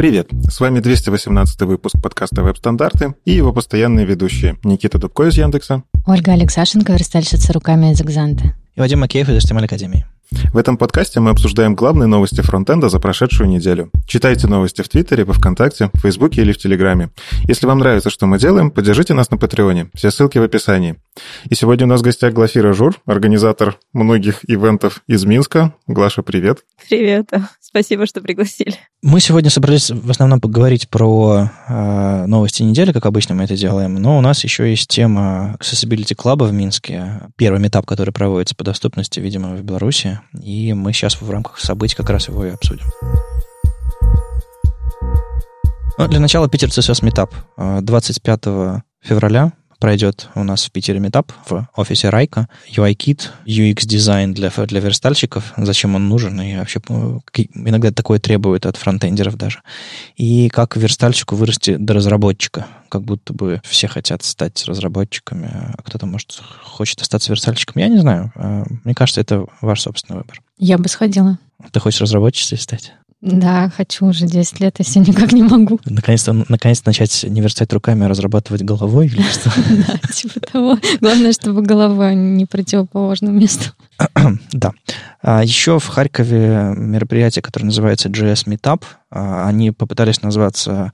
Привет! С вами 218 выпуск подкаста «Веб-стандарты» и его постоянные ведущие Никита Дубко из Яндекса, Ольга Алексашенко, верстальщица руками из Экзанта и Вадим Макеев из HTML Академии. В этом подкасте мы обсуждаем главные новости фронтенда за прошедшую неделю. Читайте новости в Твиттере, во Вконтакте, в Фейсбуке или в Телеграме. Если вам нравится, что мы делаем, поддержите нас на Патреоне. Все ссылки в описании. И сегодня у нас в гостях Глафира Жур, организатор многих ивентов из Минска. Глаша, привет. Привет. Спасибо, что пригласили. Мы сегодня собрались в основном поговорить про э, новости недели, как обычно мы это делаем, но у нас еще есть тема Accessibility Club в Минске, первый этап, который проводится по доступности, видимо, в Беларуси, и мы сейчас в рамках событий как раз его и обсудим. Ну, для начала Питер CSS Meetup 25 февраля пройдет у нас в Питере метап в офисе Райка. UI-кит, UX-дизайн для, для верстальщиков, зачем он нужен, и вообще иногда такое требует от фронтендеров даже. И как верстальщику вырасти до разработчика. Как будто бы все хотят стать разработчиками, а кто-то, может, хочет остаться верстальщиком. Я не знаю. А, мне кажется, это ваш собственный выбор. Я бы сходила. Ты хочешь разработчицей стать? Да, хочу уже 10 лет, если никак не могу. Наконец-то наконец начать не верстать руками, а разрабатывать головой или что? Да, типа того. Главное, чтобы голова не противоположным местом. Да. А еще в Харькове мероприятие, которое называется JS Meetup. А, они попытались назваться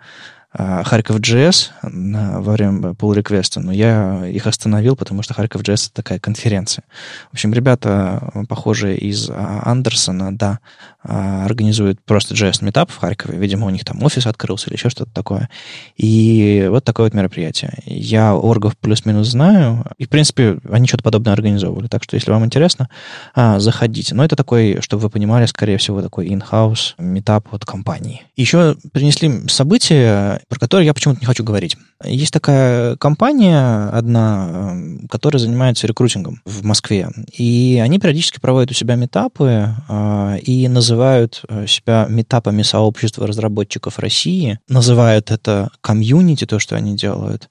Харьков JS во время pull реквеста но я их остановил, потому что Харьков JS это такая конференция. В общем, ребята, похожие из Андерсона, да, а, организуют просто JS Meetup в Харькове. Видимо, у них там офис открылся или еще что-то такое. И вот такое вот мероприятие. Я оргов плюс-минус знаю. И, в принципе, они что-то подобное организовывали. Так что, если вам интересно, а, заходите. Но это такой, чтобы вы понимали, скорее всего, такой in-house метап от компании. Еще принесли событие, про которое я почему-то не хочу говорить. Есть такая компания одна, эм, которая занимается рекрутингом в Москве. И они периодически проводят у себя метапы а, и называют э, себя метапами сообщества разработчиков России. Называют это комьюнити, то, что они делают.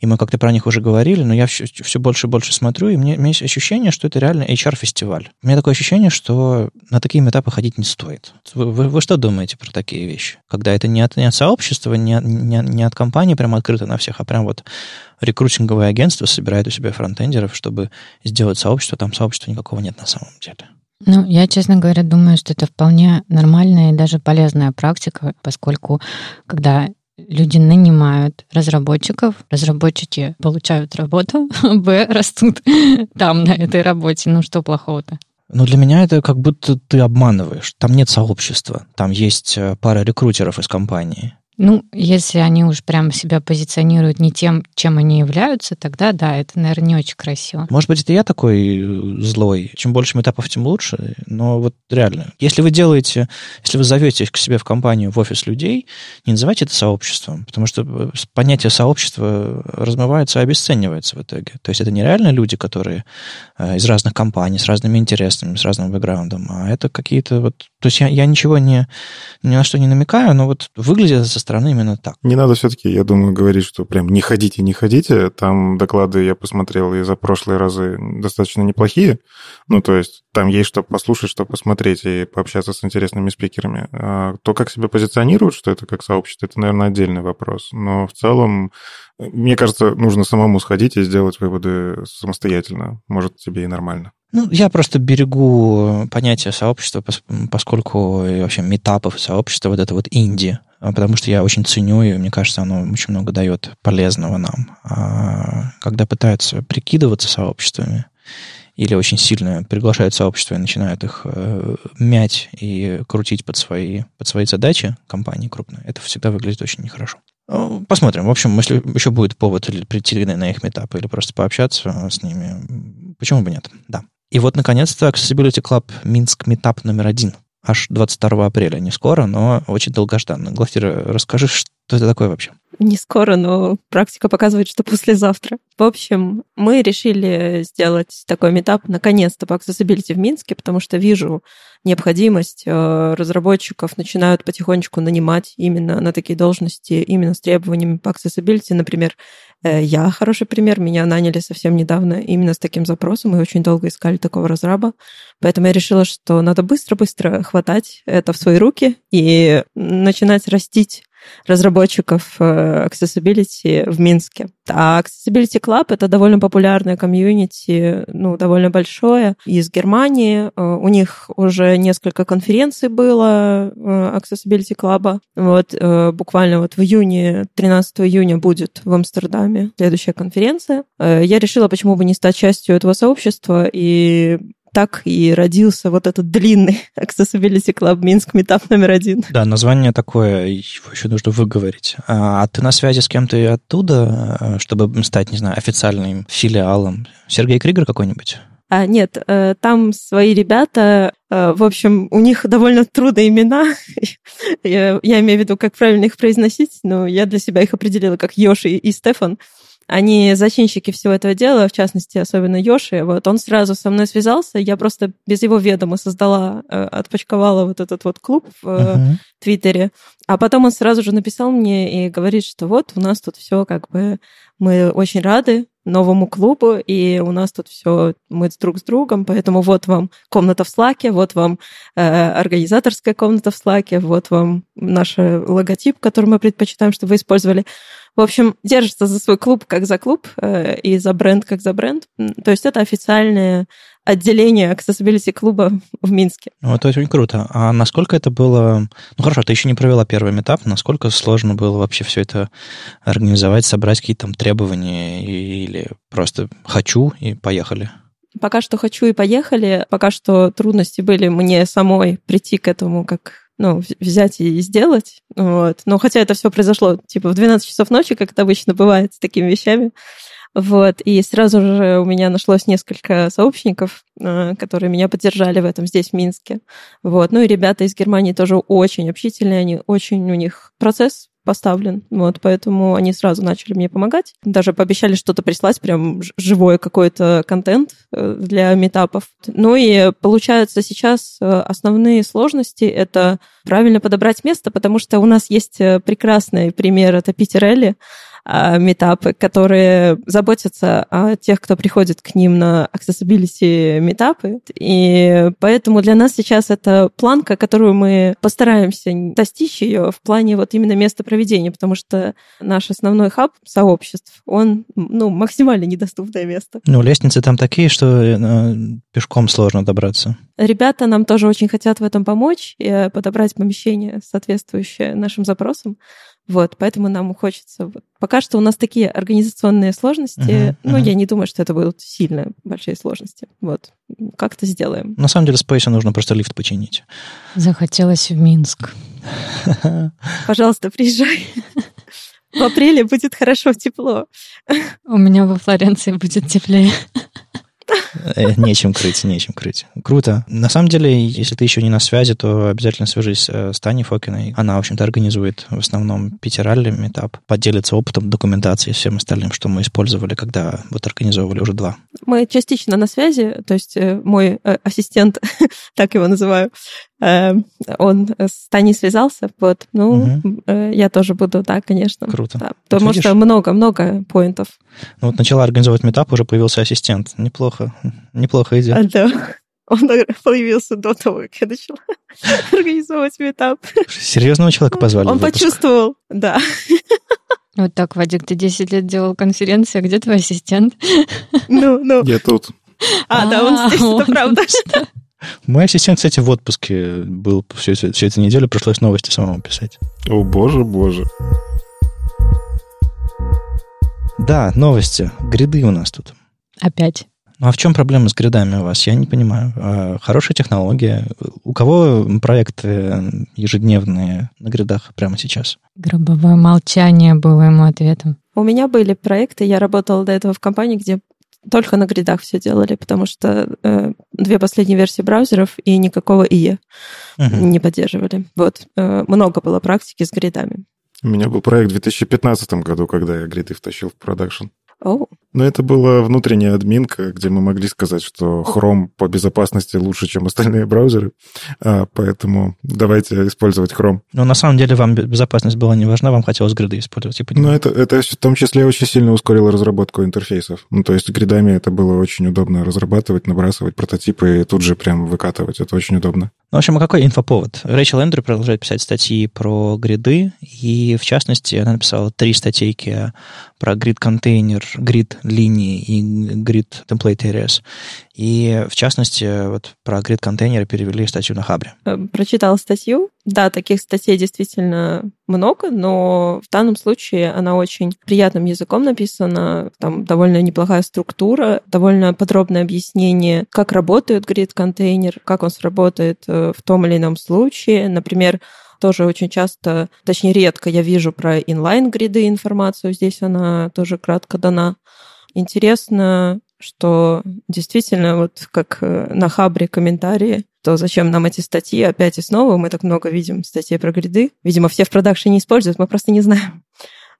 И мы как-то про них уже говорили, но я все, все больше и больше смотрю, и мне, у меня есть ощущение, что это реально HR-фестиваль. У меня такое ощущение, что на такие метапы ходить не стоит. Вы, вы, вы что думаете про такие вещи? Когда это не от, не от сообщества, не, не, не от компании прямо открыто на всех, а прям вот рекрутинговое агентство собирает у себя фронтендеров, чтобы сделать сообщество, там сообщества никакого нет на самом деле. Ну, я, честно говоря, думаю, что это вполне нормальная и даже полезная практика, поскольку когда люди нанимают разработчиков, разработчики получают работу, б, растут там, на этой работе. Ну, что плохого-то? Но для меня это как будто ты обманываешь. Там нет сообщества. Там есть э, пара рекрутеров из компании. Ну, если они уж прямо себя позиционируют не тем, чем они являются, тогда да, это, наверное, не очень красиво. Может быть, это я такой э, злой. Чем больше этапов, тем лучше. Но вот реально, если вы делаете, если вы зовете к себе в компанию, в офис людей, не называйте это сообществом, потому что э, понятие сообщества размывается и обесценивается в итоге. То есть это не люди, которые э, из разных компаний, с разными интересами, с разным бэкграундом, а это какие-то вот... То есть я, я ничего не, ни на что не намекаю, но вот выглядит это стороны именно так. Не надо все-таки, я думаю, говорить, что прям не ходите, не ходите. Там доклады я посмотрел и за прошлые разы достаточно неплохие. Ну, то есть там есть что послушать, что посмотреть и пообщаться с интересными спикерами. А то, как себя позиционируют, что это как сообщество, это, наверное, отдельный вопрос. Но в целом, мне кажется, нужно самому сходить и сделать выводы самостоятельно. Может, тебе и нормально. Ну, я просто берегу понятие сообщества, поскольку вообще метапов сообщества, вот это вот инди, а, потому что я очень ценю, и мне кажется, оно очень много дает полезного нам. А когда пытаются прикидываться сообществами, или очень сильно приглашают сообщества и начинают их э, мять и крутить под свои, под свои задачи компании крупные, это всегда выглядит очень нехорошо. Ну, посмотрим. В общем, если еще будет повод или прийти на их метапы или просто пообщаться с ними, почему бы нет? Да. И вот, наконец-то, Accessibility Club Минск метап номер один – аж 22 апреля. Не скоро, но очень долгожданно. Глафира, расскажи, что это такое вообще? Не скоро, но практика показывает, что послезавтра. В общем, мы решили сделать такой метап наконец-то по accessibility в Минске, потому что вижу необходимость. Э, разработчиков начинают потихонечку нанимать именно на такие должности, именно с требованиями по accessibility. Например, я хороший пример. Меня наняли совсем недавно именно с таким запросом. Мы очень долго искали такого разраба. Поэтому я решила, что надо быстро-быстро хватать это в свои руки и начинать растить разработчиков э, Accessibility в Минске. А Accessibility Club — это довольно популярное комьюнити, ну, довольно большое, из Германии. Э, у них уже несколько конференций было э, Accessibility Club. Вот буквально вот в июне, 13 июня будет в Амстердаме следующая конференция. Я решила, почему бы не стать частью этого сообщества и так и родился вот этот длинный Accessibility Club Минск метап номер один. Да, название такое, его еще нужно выговорить. А, а ты на связи с кем-то оттуда, э, чтобы стать, не знаю, официальным филиалом? Сергей Кригер какой-нибудь? А, нет, э, там свои ребята, э, в общем, у них довольно трудные имена. я, я имею в виду, как правильно их произносить, но я для себя их определила как Йоши и Стефан они зачинщики всего этого дела, в частности, особенно Йоши. Вот он сразу со мной связался, я просто без его ведома создала, э, отпочковала вот этот вот клуб в uh-huh. Твиттере. А потом он сразу же написал мне и говорит, что вот у нас тут все как бы мы очень рады новому клубу, и у нас тут все мы друг с другом, поэтому вот вам комната в Слаке, вот вам э, организаторская комната в Слаке, вот вам наш логотип, который мы предпочитаем, чтобы вы использовали. В общем, держится за свой клуб как за клуб э, и за бренд как за бренд. То есть это официальное отделение accessibility клуба в Минске. Ну, это очень круто. А насколько это было... Ну, хорошо, ты еще не провела первый этап. Насколько сложно было вообще все это организовать, собрать какие-то там требования или просто «хочу» и поехали? Пока что «хочу» и поехали. Пока что трудности были мне самой прийти к этому как ну, взять и сделать. Вот. Но хотя это все произошло типа в 12 часов ночи, как это обычно бывает с такими вещами. Вот, и сразу же у меня нашлось несколько сообщников, э, которые меня поддержали в этом здесь, в Минске. Вот, ну и ребята из Германии тоже очень общительные, они очень, у них процесс поставлен. Вот, поэтому они сразу начали мне помогать. Даже пообещали что-то прислать, прям живой какой-то контент э, для метапов. Ну и получается сейчас э, основные сложности — это правильно подобрать место, потому что у нас есть прекрасный пример, это Питер Элли, а, метапы, которые заботятся о тех, кто приходит к ним на accessibility метапы. И поэтому для нас сейчас это планка, которую мы постараемся достичь ее в плане вот именно места проведения, потому что наш основной хаб сообществ, он ну, максимально недоступное место. Ну, лестницы там такие, что э, пешком сложно добраться. Ребята нам тоже очень хотят в этом помочь и подобрать помещение, соответствующее нашим запросам. Вот, поэтому нам хочется... Пока что у нас такие организационные сложности, uh-huh, ну, uh-huh. я не думаю, что это будут сильно большие сложности. Вот, как-то сделаем. На самом деле, Space нужно просто лифт починить. Захотелось в Минск. Пожалуйста, приезжай. В апреле будет хорошо, тепло. У меня во Флоренции будет теплее. Э, нечем крыть, нечем крыть. Круто. На самом деле, если ты еще не на связи, то обязательно свяжись э, с Таней Фокиной. Она, в общем-то, организует в основном Питералли метап, поделится опытом, документацией, всем остальным, что мы использовали, когда вот организовывали уже два. Мы частично на связи, то есть э, мой ассистент, так его называю, он с Таней связался, вот, ну, угу. я тоже буду, да, конечно. Круто. Да, потому вот что много-много поинтов. Ну вот начала организовывать метап, уже появился ассистент. Неплохо, неплохо идет. А, да. Он появился до того, как я начала организовывать метап. Серьезного человека позвали? Он почувствовал, да. Вот так, Вадик, ты 10 лет делал конференции, а где твой ассистент? Ну, ну. Я тут. А, да, он здесь, это правда. Мой ассистент, кстати, в отпуске был всю, всю эту неделю, пришлось новости самому писать. О, боже, боже. Да, новости. Гриды у нас тут. Опять. Ну а в чем проблема с гридами у вас? Я не понимаю. А, хорошая технология. У кого проекты ежедневные на гридах прямо сейчас? Гробовое молчание было ему ответом. У меня были проекты, я работала до этого в компании, где только на гридах все делали, потому что э, две последние версии браузеров и никакого IE uh-huh. не поддерживали. Вот. Э, много было практики с гридами. У меня был проект в 2015 году, когда я гриды втащил в продакшн. Oh. Но это была внутренняя админка, где мы могли сказать, что Chrome по безопасности лучше, чем остальные браузеры, а, поэтому давайте использовать Chrome. Но на самом деле вам безопасность была не важна, вам хотелось гриды использовать. Типа, Но это, это в том числе очень сильно ускорило разработку интерфейсов. Ну, то есть гридами это было очень удобно разрабатывать, набрасывать прототипы и тут же прям выкатывать. Это очень удобно. Ну, в общем, а какой инфоповод? Рэйчел Эндрю продолжает писать статьи про гриды, и, в частности, она написала три статейки про грид-контейнер, грид-линии и grid-template areas. И, в частности, вот про грид-контейнеры перевели статью на Хабре. Э, прочитала статью. Да, таких статей действительно много, но в данном случае она очень приятным языком написана. Там довольно неплохая структура, довольно подробное объяснение, как работает грид-контейнер, как он сработает э, в том или ином случае. Например, тоже очень часто, точнее редко я вижу про инлайн-гриды информацию, здесь она тоже кратко дана. Интересно что действительно, вот как э, на Хабре комментарии, то зачем нам эти статьи опять и снова? Мы так много видим статей про гриды. Видимо, все в продакшене используют, мы просто не знаем.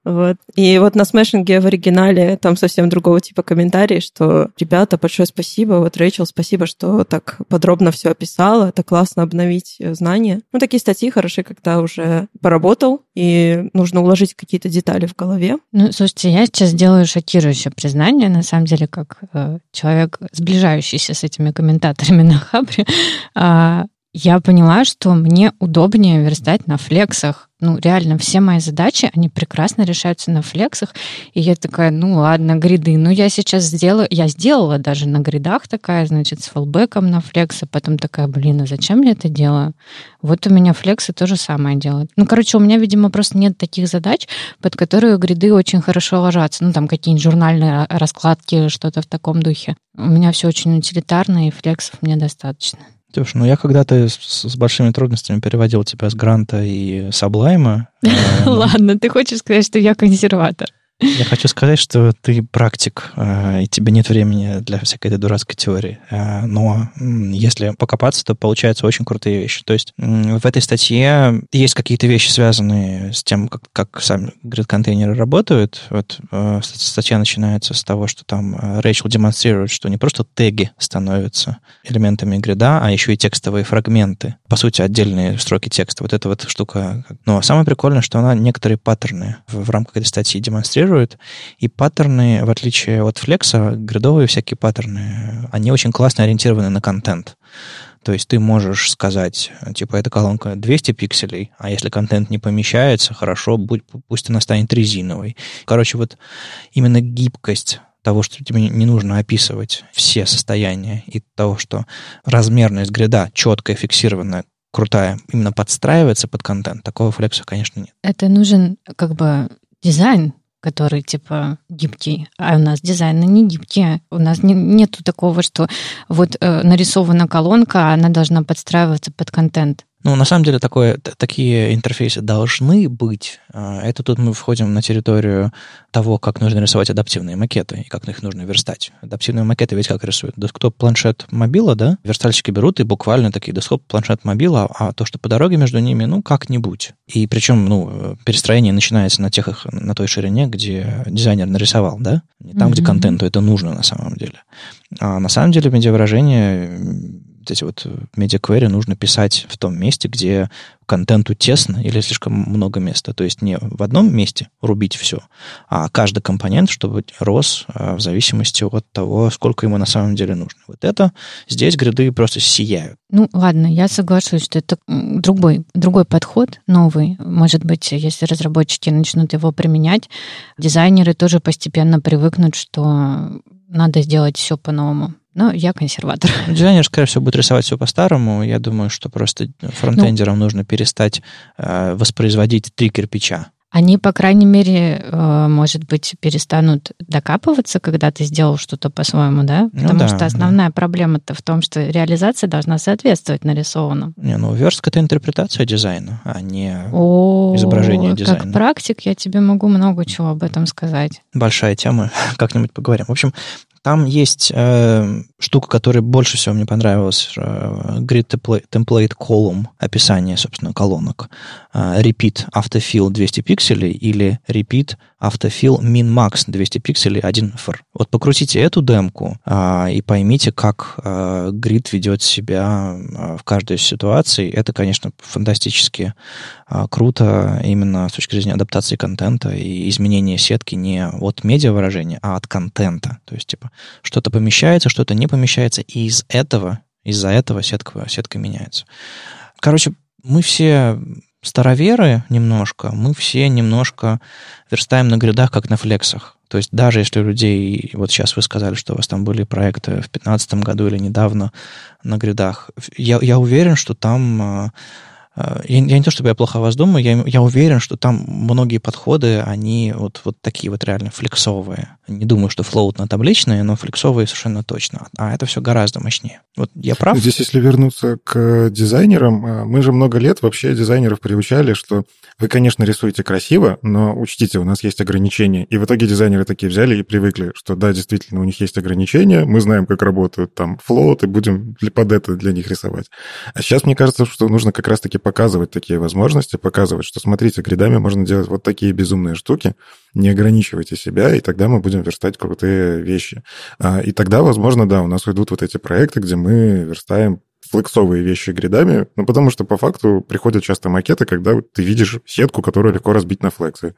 Вот. И вот на смешинге в оригинале там совсем другого типа комментарий, что ребята, большое спасибо, вот Рэйчел, спасибо, что так подробно все описала, это классно обновить э, знания. Ну, такие статьи хороши, когда уже поработал, и нужно уложить какие-то детали в голове. Ну, слушайте, я сейчас делаю шокирующее признание, на самом деле, как э, человек, сближающийся с этими комментаторами на Хабре, э, я поняла, что мне удобнее верстать на флексах. Ну, реально, все мои задачи, они прекрасно решаются на флексах. И я такая, ну ладно, гриды. Ну, я сейчас сделаю... Я сделала даже на гридах такая, значит, с фоллбеком на флексы. Потом такая, блин, а зачем я это делаю? Вот у меня флексы то же самое делают. Ну, короче, у меня, видимо, просто нет таких задач, под которые гриды очень хорошо ложатся. Ну, там какие-нибудь журнальные раскладки, что-то в таком духе. У меня все очень утилитарно, и флексов мне достаточно. Ксюш, ну я когда-то с, с большими трудностями переводил тебя с Гранта и Саблайма. Ладно, ты хочешь сказать, что я консерватор? Я хочу сказать, что ты практик, э, и тебе нет времени для всякой этой дурацкой теории. Э, но если покопаться, то получаются очень крутые вещи. То есть в этой статье есть какие-то вещи, связанные с тем, как, как сами грид-контейнеры работают. Вот э, статья начинается с того, что там Рэйчел демонстрирует, что не просто теги становятся элементами грида, а еще и текстовые фрагменты. По сути, отдельные строки текста. Вот эта вот штука. Но самое прикольное, что она некоторые паттерны в рамках этой статьи демонстрирует, генерирует. И паттерны, в отличие от флекса, гридовые всякие паттерны, они очень классно ориентированы на контент. То есть ты можешь сказать, типа, эта колонка 200 пикселей, а если контент не помещается, хорошо, будь, пусть она станет резиновой. Короче, вот именно гибкость того, что тебе не нужно описывать все состояния, и того, что размерность грида четкая, фиксированная, крутая, именно подстраивается под контент, такого флекса, конечно, нет. Это нужен как бы дизайн, который типа гибкий, а у нас дизайны не гибкие. У нас не, нету такого, что вот э, нарисована колонка, а она должна подстраиваться под контент. Ну, на самом деле, такое, такие интерфейсы должны быть. А, это тут мы входим на территорию того, как нужно рисовать адаптивные макеты и как их нужно верстать. Адаптивные макеты ведь как рисуют? Десктоп, планшет, мобила, да? Верстальщики берут и буквально такие десктоп, планшет, мобила, а то, что по дороге между ними, ну, как-нибудь. И причем, ну, перестроение начинается на тех, на той ширине, где дизайнер нарисовал, да? Не там, mm-hmm. где контенту это нужно на самом деле. А на самом деле медиавыражение эти вот медиаквери нужно писать в том месте, где контенту тесно или слишком много места. То есть не в одном месте рубить все, а каждый компонент, чтобы рос а, в зависимости от того, сколько ему на самом деле нужно. Вот это здесь гриды просто сияют. Ну, ладно, я соглашусь, что это другой, другой подход, новый. Может быть, если разработчики начнут его применять, дизайнеры тоже постепенно привыкнут, что надо сделать все по-новому. Но я консерватор. Дизайнер, скорее всего, будет рисовать все по-старому. Я думаю, что просто фронтендерам ну, нужно перестать э, воспроизводить три кирпича. Они, по крайней мере, э, может быть, перестанут докапываться, когда ты сделал что-то по-своему, да? Ну Потому ну, да, что основная да. проблема-то в том, что реализация должна соответствовать нарисованному. Не, ну верстка — это интерпретация дизайна, а не О, изображение дизайна. Как практик я тебе могу много чего об этом сказать. Большая тема, как-нибудь поговорим. В общем, там есть э, штука, которая больше всего мне понравилась. Э, grid template, column, описание, собственно, колонок. Э, repeat autofill 200 пикселей или repeat автофил min-max 200 пикселей 1 фр. Вот покрутите эту демку а, и поймите, как а, грид ведет себя а, в каждой ситуации. Это, конечно, фантастически а, круто именно с точки зрения адаптации контента и изменения сетки не от медиа выражения, а от контента. То есть, типа, что-то помещается, что-то не помещается, и из этого, из-за этого сетка, сетка меняется. Короче, мы все староверы немножко, мы все немножко верстаем на гридах, как на флексах. То есть даже если у людей, вот сейчас вы сказали, что у вас там были проекты в 2015 году или недавно на гридах, я, я уверен, что там а, я, я не то чтобы я плохо о вас думаю, я, я уверен, что там многие подходы, они вот, вот такие вот реально флексовые. Не думаю, что флоут на табличные, но флексовые совершенно точно. А это все гораздо мощнее. Вот я прав? Здесь, если вернуться к дизайнерам, э, мы же много лет вообще дизайнеров приучали, что вы, конечно, рисуете красиво, но учтите, у нас есть ограничения. И в итоге дизайнеры такие взяли и привыкли, что да, действительно, у них есть ограничения, мы знаем, как работают там флоут, и будем под это для них рисовать. А сейчас мне кажется, что нужно как раз-таки показывать такие возможности, показывать, что, смотрите, гридами можно делать вот такие безумные штуки, не ограничивайте себя, и тогда мы будем верстать крутые вещи. А, и тогда, возможно, да, у нас уйдут вот эти проекты, где мы верстаем флексовые вещи гридами, ну, потому что по факту приходят часто макеты, когда ты видишь сетку, которую легко разбить на флексы.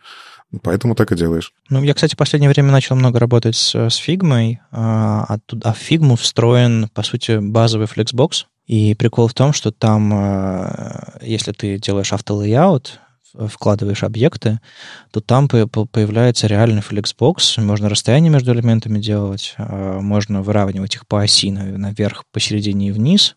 Поэтому так и делаешь. Ну, я, кстати, в последнее время начал много работать с, с фигмой, а, а, в фигму встроен, по сути, базовый flexbox, и прикол в том, что там, э, если ты делаешь auto layout, вкладываешь объекты, то там появляется реальный flexbox, можно расстояние между элементами делать, э, можно выравнивать их по оси наверх, посередине и вниз,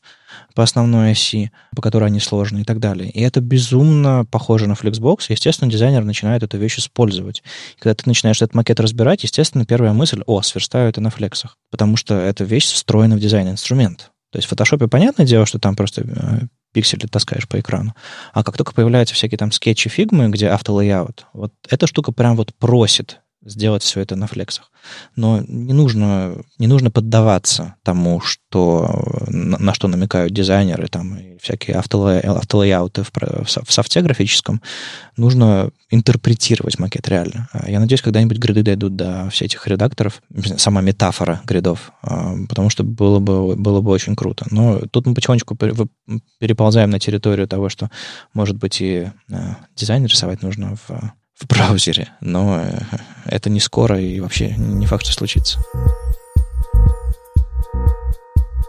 по основной оси, по которой они сложны и так далее. И это безумно похоже на Flexbox. Естественно, дизайнер начинает эту вещь использовать. Когда ты начинаешь этот макет разбирать, естественно, первая мысль, о, сверстаю это на флексах, потому что эта вещь встроена в дизайн-инструмент. То есть в фотошопе понятное дело, что там просто э, пиксели таскаешь по экрану. А как только появляются всякие там скетчи фигмы, где автолейаут, вот эта штука прям вот просит сделать все это на флексах. Но не нужно, не нужно поддаваться тому, что, на, на что намекают дизайнеры, там, и всякие автолей, автолейауты в, в софте графическом. Нужно интерпретировать макет реально. Я надеюсь, когда-нибудь гриды дойдут до всех этих редакторов, сама метафора гридов, а, потому что было бы, было бы очень круто. Но тут мы потихонечку переползаем на территорию того, что, может быть, и а, дизайн рисовать нужно в в браузере, но э, это не скоро и вообще не факт, что случится.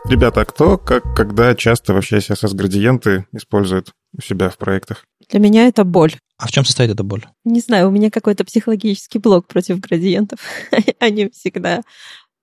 Ребята, а кто, как, когда часто вообще CSS-градиенты использует у себя в проектах? Для меня это боль. А в чем состоит эта боль? Не знаю, у меня какой-то психологический блок против градиентов. Они всегда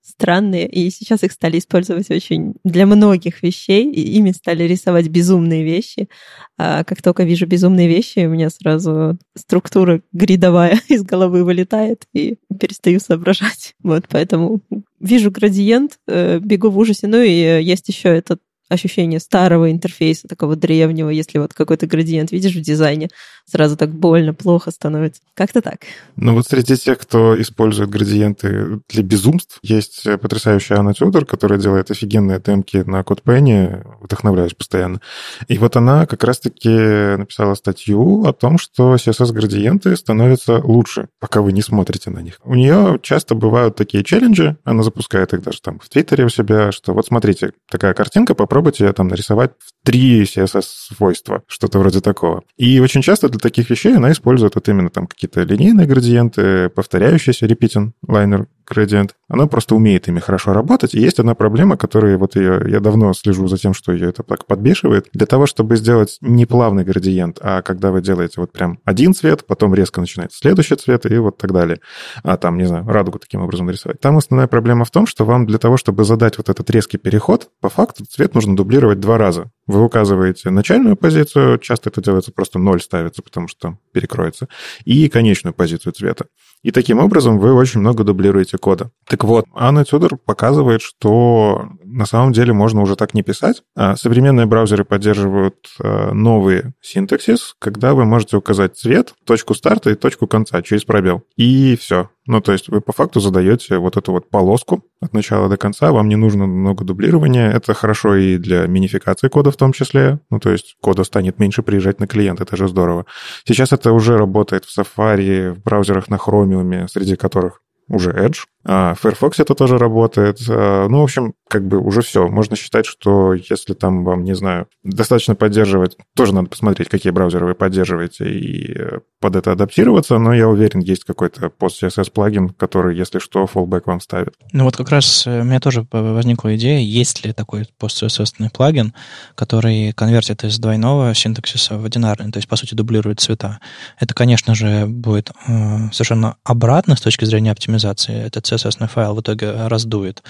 странные, и сейчас их стали использовать очень для многих вещей, и ими стали рисовать безумные вещи. А как только вижу безумные вещи, у меня сразу структура гридовая из головы вылетает, и перестаю соображать. Вот, поэтому вижу градиент, э, бегу в ужасе. Ну и э, есть еще этот ощущение старого интерфейса, такого древнего, если вот какой-то градиент видишь в дизайне, сразу так больно, плохо становится. Как-то так. Ну вот среди тех, кто использует градиенты для безумств, есть потрясающая Анна Тюдор, которая делает офигенные темки на CodePen, вдохновляюсь постоянно. И вот она как раз-таки написала статью о том, что CSS-градиенты становятся лучше, пока вы не смотрите на них. У нее часто бывают такие челленджи, она запускает их даже там в Твиттере у себя, что вот смотрите, такая картинка, попробуйте попробуйте ее там нарисовать в три CSS-свойства, что-то вроде такого. И очень часто для таких вещей она использует вот именно там какие-то линейные градиенты, повторяющиеся repeating liner Gradient, она просто умеет ими хорошо работать. И есть одна проблема, которая вот ее, я давно слежу за тем, что ее это так подбешивает. Для того, чтобы сделать не плавный градиент, а когда вы делаете вот прям один цвет, потом резко начинается следующий цвет и вот так далее. А там, не знаю, радугу таким образом нарисовать. Там основная проблема в том, что вам для того, чтобы задать вот этот резкий переход, по факту цвет нужно дублировать два раза. Вы указываете начальную позицию, часто это делается просто ноль ставится, потому что перекроется, и конечную позицию цвета. И таким образом вы очень много дублируете кода. Так вот, Анна Тюдор показывает, что на самом деле можно уже так не писать. А современные браузеры поддерживают а, новый синтаксис, когда вы можете указать цвет, точку старта и точку конца через пробел. И все Ну, то есть вы по факту задаете вот эту вот полоску от начала до конца, вам не нужно много дублирования. Это хорошо и для минификации кода в том числе. Ну, то есть кода станет меньше приезжать на клиент, это же здорово. Сейчас это уже работает в Safari, в браузерах на Chromium, среди которых уже Edge. А в Firefox это тоже работает. А, ну, в общем, как бы уже все. Можно считать, что если там вам, не знаю, достаточно поддерживать, тоже надо посмотреть, какие браузеры вы поддерживаете и э, под это адаптироваться, но я уверен, есть какой-то post-CSS плагин, который, если что, fallback вам ставит. Ну вот как раз э, у меня тоже возникла идея, есть ли такой post-CSS плагин, который конвертит из двойного синтаксиса в одинарный, то есть, по сути, дублирует цвета. Это, конечно же, будет э, совершенно обратно с точки зрения оптимизации. Этот CSS файл в итоге раздует.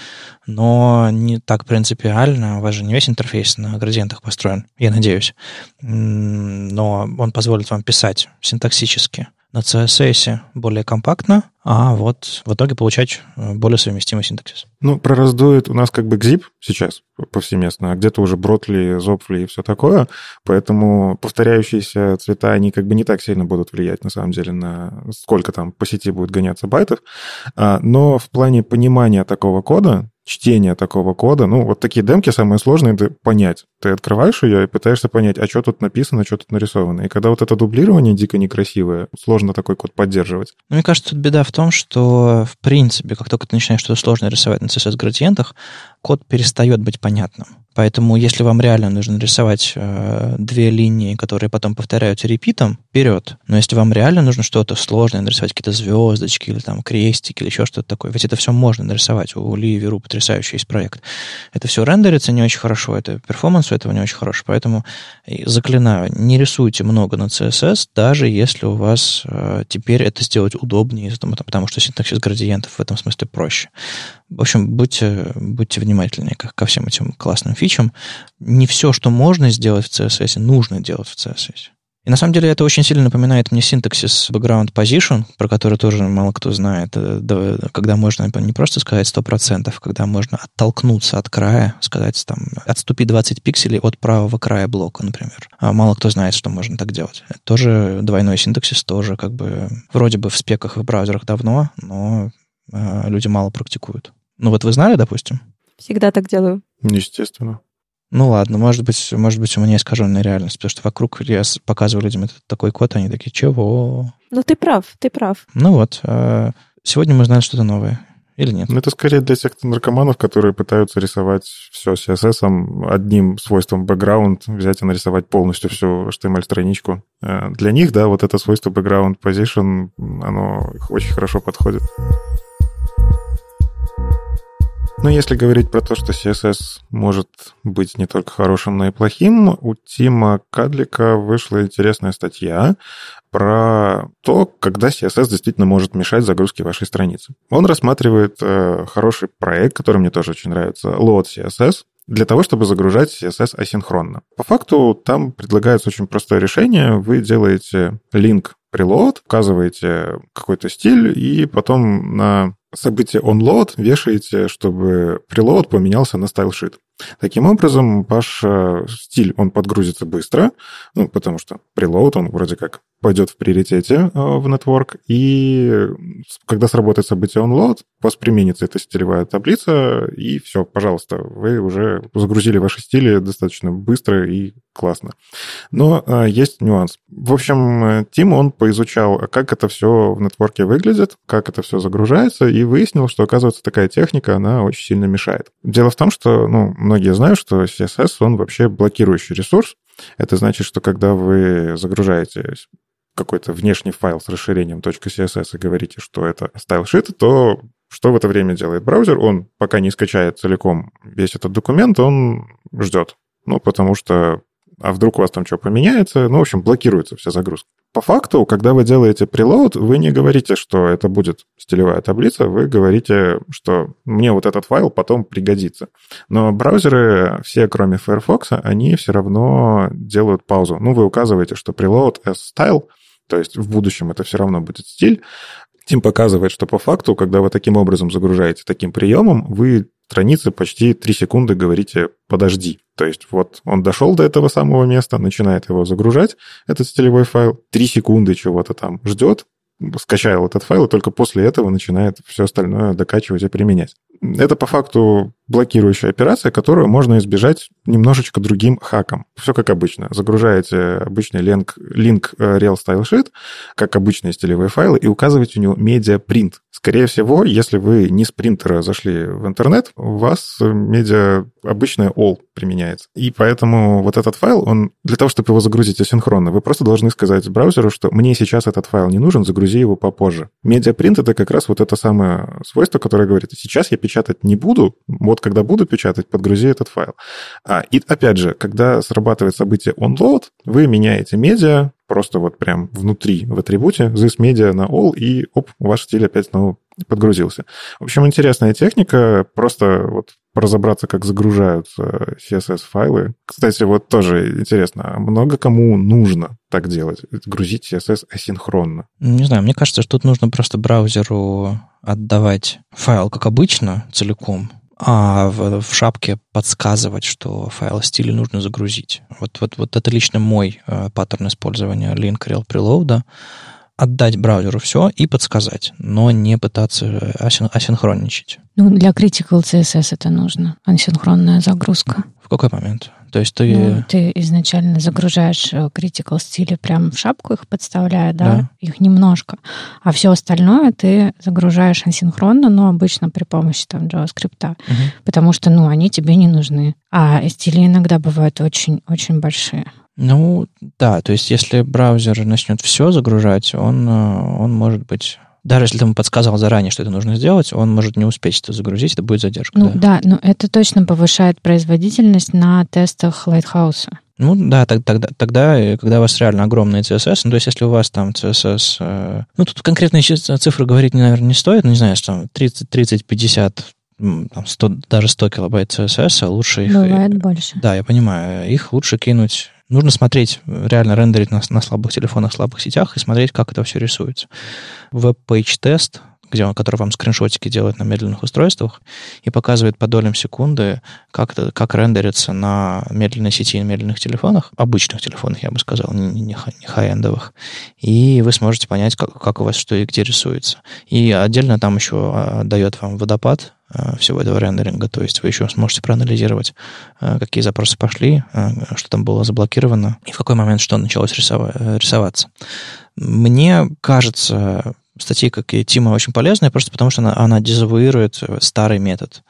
Но не так принципиально. У вас же не весь интерфейс на градиентах построен, я надеюсь. Но он позволит вам писать синтаксически на CSS более компактно, а вот в итоге получать э, более совместимый синтаксис. Ну, про раздует у нас как бы XZIP сейчас повсеместно, а где-то уже Бротли, Зопфли и все такое, поэтому повторяющиеся цвета, они как бы не так сильно будут влиять, на самом деле, на сколько там по сети будет гоняться байтов, а, но в плане понимания такого кода, чтения такого кода. Ну, вот такие демки самые сложные это понять. Ты открываешь ее и пытаешься понять, а что тут написано, что тут нарисовано. И когда вот это дублирование дико некрасивое, сложно такой код поддерживать. Ну, мне кажется, тут беда в том, что, в принципе, как только ты начинаешь что-то сложное рисовать на CSS-градиентах, код перестает быть понятным. Поэтому, если вам реально нужно рисовать э, две линии, которые потом повторяются репитом, вперед. Но если вам реально нужно что-то сложное, нарисовать какие-то звездочки или там крестики или еще что-то такое, ведь это все можно нарисовать. У Ли Веру потрясающий есть проект. Это все рендерится не очень хорошо, это перформанс у этого не очень хороший. Поэтому заклинаю, не рисуйте много на CSS, даже если у вас э, теперь это сделать удобнее, потому, что синтаксис градиентов в этом смысле проще. В общем, будьте, будьте внимательнее ко всем этим классным фичам. Не все, что можно сделать в CSS, нужно делать в CSS. И на самом деле это очень сильно напоминает мне синтаксис background position, про который тоже мало кто знает, э, когда можно не просто сказать 100%, когда можно оттолкнуться от края, сказать там, отступи 20 пикселей от правого края блока, например. А мало кто знает, что можно так делать. Это тоже двойной синтаксис, тоже как бы вроде бы в спеках и в браузерах давно, но э, люди мало практикуют. Ну вот вы знали, допустим? Всегда так делаю. Естественно. Ну ладно, может быть, может быть, у меня искаженная реальность, потому что вокруг я показываю людям этот такой код, они такие, чего? Ну ты прав, ты прав. Ну вот, а, сегодня мы узнали что-то новое. Или нет? Ну, это скорее для тех наркоманов, которые пытаются рисовать все CSS одним свойством background, взять и нарисовать полностью всю HTML-страничку. Э, для них, да, вот это свойство background position, оно очень хорошо подходит. Но если говорить про то, что CSS может быть не только хорошим, но и плохим, у Тима Кадлика вышла интересная статья про то, когда CSS действительно может мешать загрузке вашей страницы. Он рассматривает э, хороший проект, который мне тоже очень нравится, Load CSS, для того, чтобы загружать CSS асинхронно. По факту там предлагается очень простое решение. Вы делаете link preload, указываете какой-то стиль, и потом на событие onload вешаете, чтобы preload поменялся на style Таким образом, ваш э, стиль, он подгрузится быстро, ну, потому что preload, он вроде как пойдет в приоритете э, в network, и когда сработает событие onload, у вас применится эта стилевая таблица, и все, пожалуйста, вы уже загрузили ваши стили достаточно быстро и классно. Но а, есть нюанс. В общем, Тим, он поизучал, как это все в нетворке выглядит, как это все загружается, и выяснил, что, оказывается, такая техника, она очень сильно мешает. Дело в том, что, ну, многие знают, что CSS, он вообще блокирующий ресурс. Это значит, что когда вы загружаете какой-то внешний файл с расширением .css и говорите, что это style то что в это время делает браузер? Он, пока не скачает целиком весь этот документ, он ждет. Ну, потому что а вдруг у вас там что поменяется, ну, в общем, блокируется вся загрузка. По факту, когда вы делаете preload, вы не говорите, что это будет стилевая таблица, вы говорите, что мне вот этот файл потом пригодится. Но браузеры, все кроме Firefox, они все равно делают паузу. Ну, вы указываете, что preload as style, то есть в будущем это все равно будет стиль. Тим показывает, что по факту, когда вы таким образом загружаете таким приемом, вы страницы почти 3 секунды говорите «подожди». То есть вот он дошел до этого самого места, начинает его загружать, этот стилевой файл, 3 секунды чего-то там ждет, скачал этот файл, и только после этого начинает все остальное докачивать и применять. Это по факту блокирующая операция, которую можно избежать немножечко другим хаком. Все как обычно. Загружаете обычный линк, линк э, Real Style Sheet, как обычные стилевые файлы, и указываете у него медиапринт. Скорее всего, если вы не с принтера зашли в интернет, у вас медиа обычная all применяется. И поэтому вот этот файл, он для того, чтобы его загрузить асинхронно, вы просто должны сказать браузеру, что мне сейчас этот файл не нужен, загрузи его попозже. Медиапринт — это как раз вот это самое свойство, которое говорит, сейчас я печатать не буду, вот когда буду печатать, подгрузи этот файл. А, и опять же, когда срабатывает событие onload, вы меняете медиа, просто вот прям внутри в атрибуте, this media на all, и оп, ваш стиль опять снова подгрузился. В общем, интересная техника, просто вот разобраться, как загружаются CSS-файлы. Кстати, вот тоже интересно, а много кому нужно так делать, грузить CSS асинхронно? Не знаю, мне кажется, что тут нужно просто браузеру отдавать файл, как обычно, целиком, а в, в шапке подсказывать, что файл стиля нужно загрузить. Вот, вот, вот это лично мой э, паттерн использования link rel preload. Отдать браузеру все и подсказать, но не пытаться асин, асинхронничать. Ну, для Critical CSS это нужно, асинхронная загрузка. В какой момент? То есть ты... Ну, ты изначально загружаешь э, critical стили прям в шапку их подставляя, да? да, их немножко, а все остальное ты загружаешь асинхронно, но обычно при помощи там JavaScript, угу. потому что, ну, они тебе не нужны. А стили иногда бывают очень-очень большие. Ну, да, то есть если браузер начнет все загружать, он, э, он может быть даже если ты ему подсказал заранее, что это нужно сделать, он может не успеть это загрузить, это будет задержка. Ну да, да но это точно повышает производительность на тестах Lighthouse. Ну да, тогда, тогда, э, когда у вас реально огромный CSS, ну то есть если у вас там CSS... Э, ну тут конкретные цифры говорить, наверное, не стоит, ну не знаю, что там 30, 30 50 там 100, даже 100 килобайт CSS, а лучше их... Бывает больше. Да, я понимаю. Их лучше кинуть Нужно смотреть, реально рендерить на, на слабых телефонах, слабых сетях и смотреть, как это все рисуется. WebPageTest, где, который вам скриншотики делает на медленных устройствах и показывает по долям секунды, как, это, как рендерится на медленной сети и медленных телефонах, обычных телефонах, я бы сказал, не, не, не high-end овых. И вы сможете понять, как, как у вас что и где рисуется. И отдельно там еще а, дает вам водопад, всего этого рендеринга. То есть вы еще сможете проанализировать, э, какие запросы пошли, э, что там было заблокировано и в какой момент что началось рисоваться. Мне кажется, статьи, как и Тима, очень полезная, просто потому что она, она дезавуирует старый метод,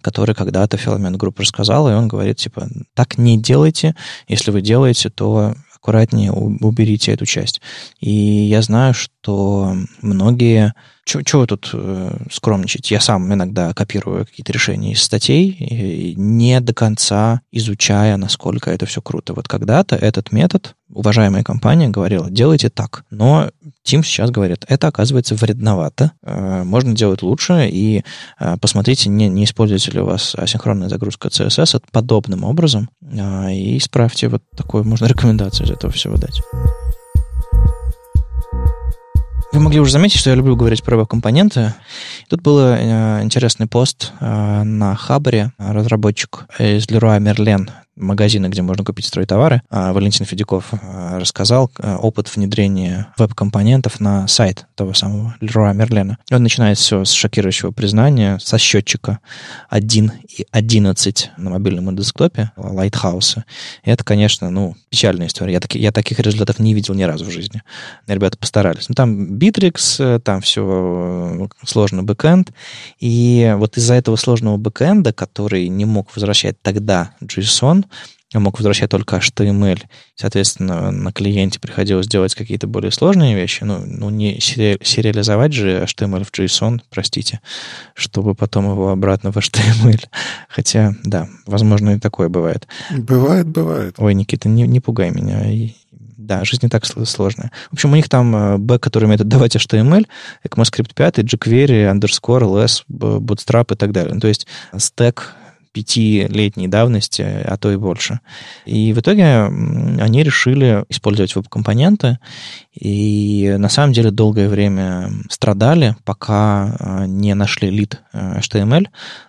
который когда-то Filament Group рассказал, и он говорит, типа, так не делайте, если вы делаете, то аккуратнее уберите эту часть. И я знаю, что многие чего тут э, скромничать? Я сам иногда копирую какие-то решения из статей, не до конца изучая, насколько это все круто. Вот когда-то этот метод, уважаемая компания говорила, делайте так. Но Тим сейчас говорит, это оказывается вредновато, э, можно делать лучше, и э, посмотрите, не, не используете ли у вас асинхронная загрузка CSS подобным образом, э, и исправьте вот такую, можно рекомендацию из этого всего дать. Вы могли уже заметить, что я люблю говорить про веб-компоненты. Тут был э, интересный пост э, на Хабре. Разработчик из Leroy Merlin магазина, где можно купить стройтовары, а Валентин Федяков а, рассказал а, опыт внедрения веб-компонентов на сайт того самого Леруа Мерлена. Он начинает все с шокирующего признания, со счетчика 1 и 11 на мобильном десктопе Lighthouse. И это, конечно, ну, печальная история. Я, таки, я таких результатов не видел ни разу в жизни. Ребята постарались. Ну, там Bitrix, там все сложный бэкэнд. И вот из-за этого сложного бэкэнда, который не мог возвращать тогда JSON, а мог возвращать только HTML. Соответственно, на клиенте приходилось делать какие-то более сложные вещи. Ну, ну не сериализовать же HTML в JSON, простите, чтобы потом его обратно в HTML. Хотя, да, возможно, и такое бывает. Бывает, бывает. Ой, Никита, не, не пугай меня. Да, жизнь не так сложная. В общем, у них там э, бэк, который умеет отдавать HTML, ECMAScript 5, jQuery, underscore, less, bootstrap и так далее. Ну, то есть стек пятилетней давности, а то и больше. И в итоге они решили использовать веб-компоненты, и на самом деле долгое время страдали, пока а, не нашли лид HTML,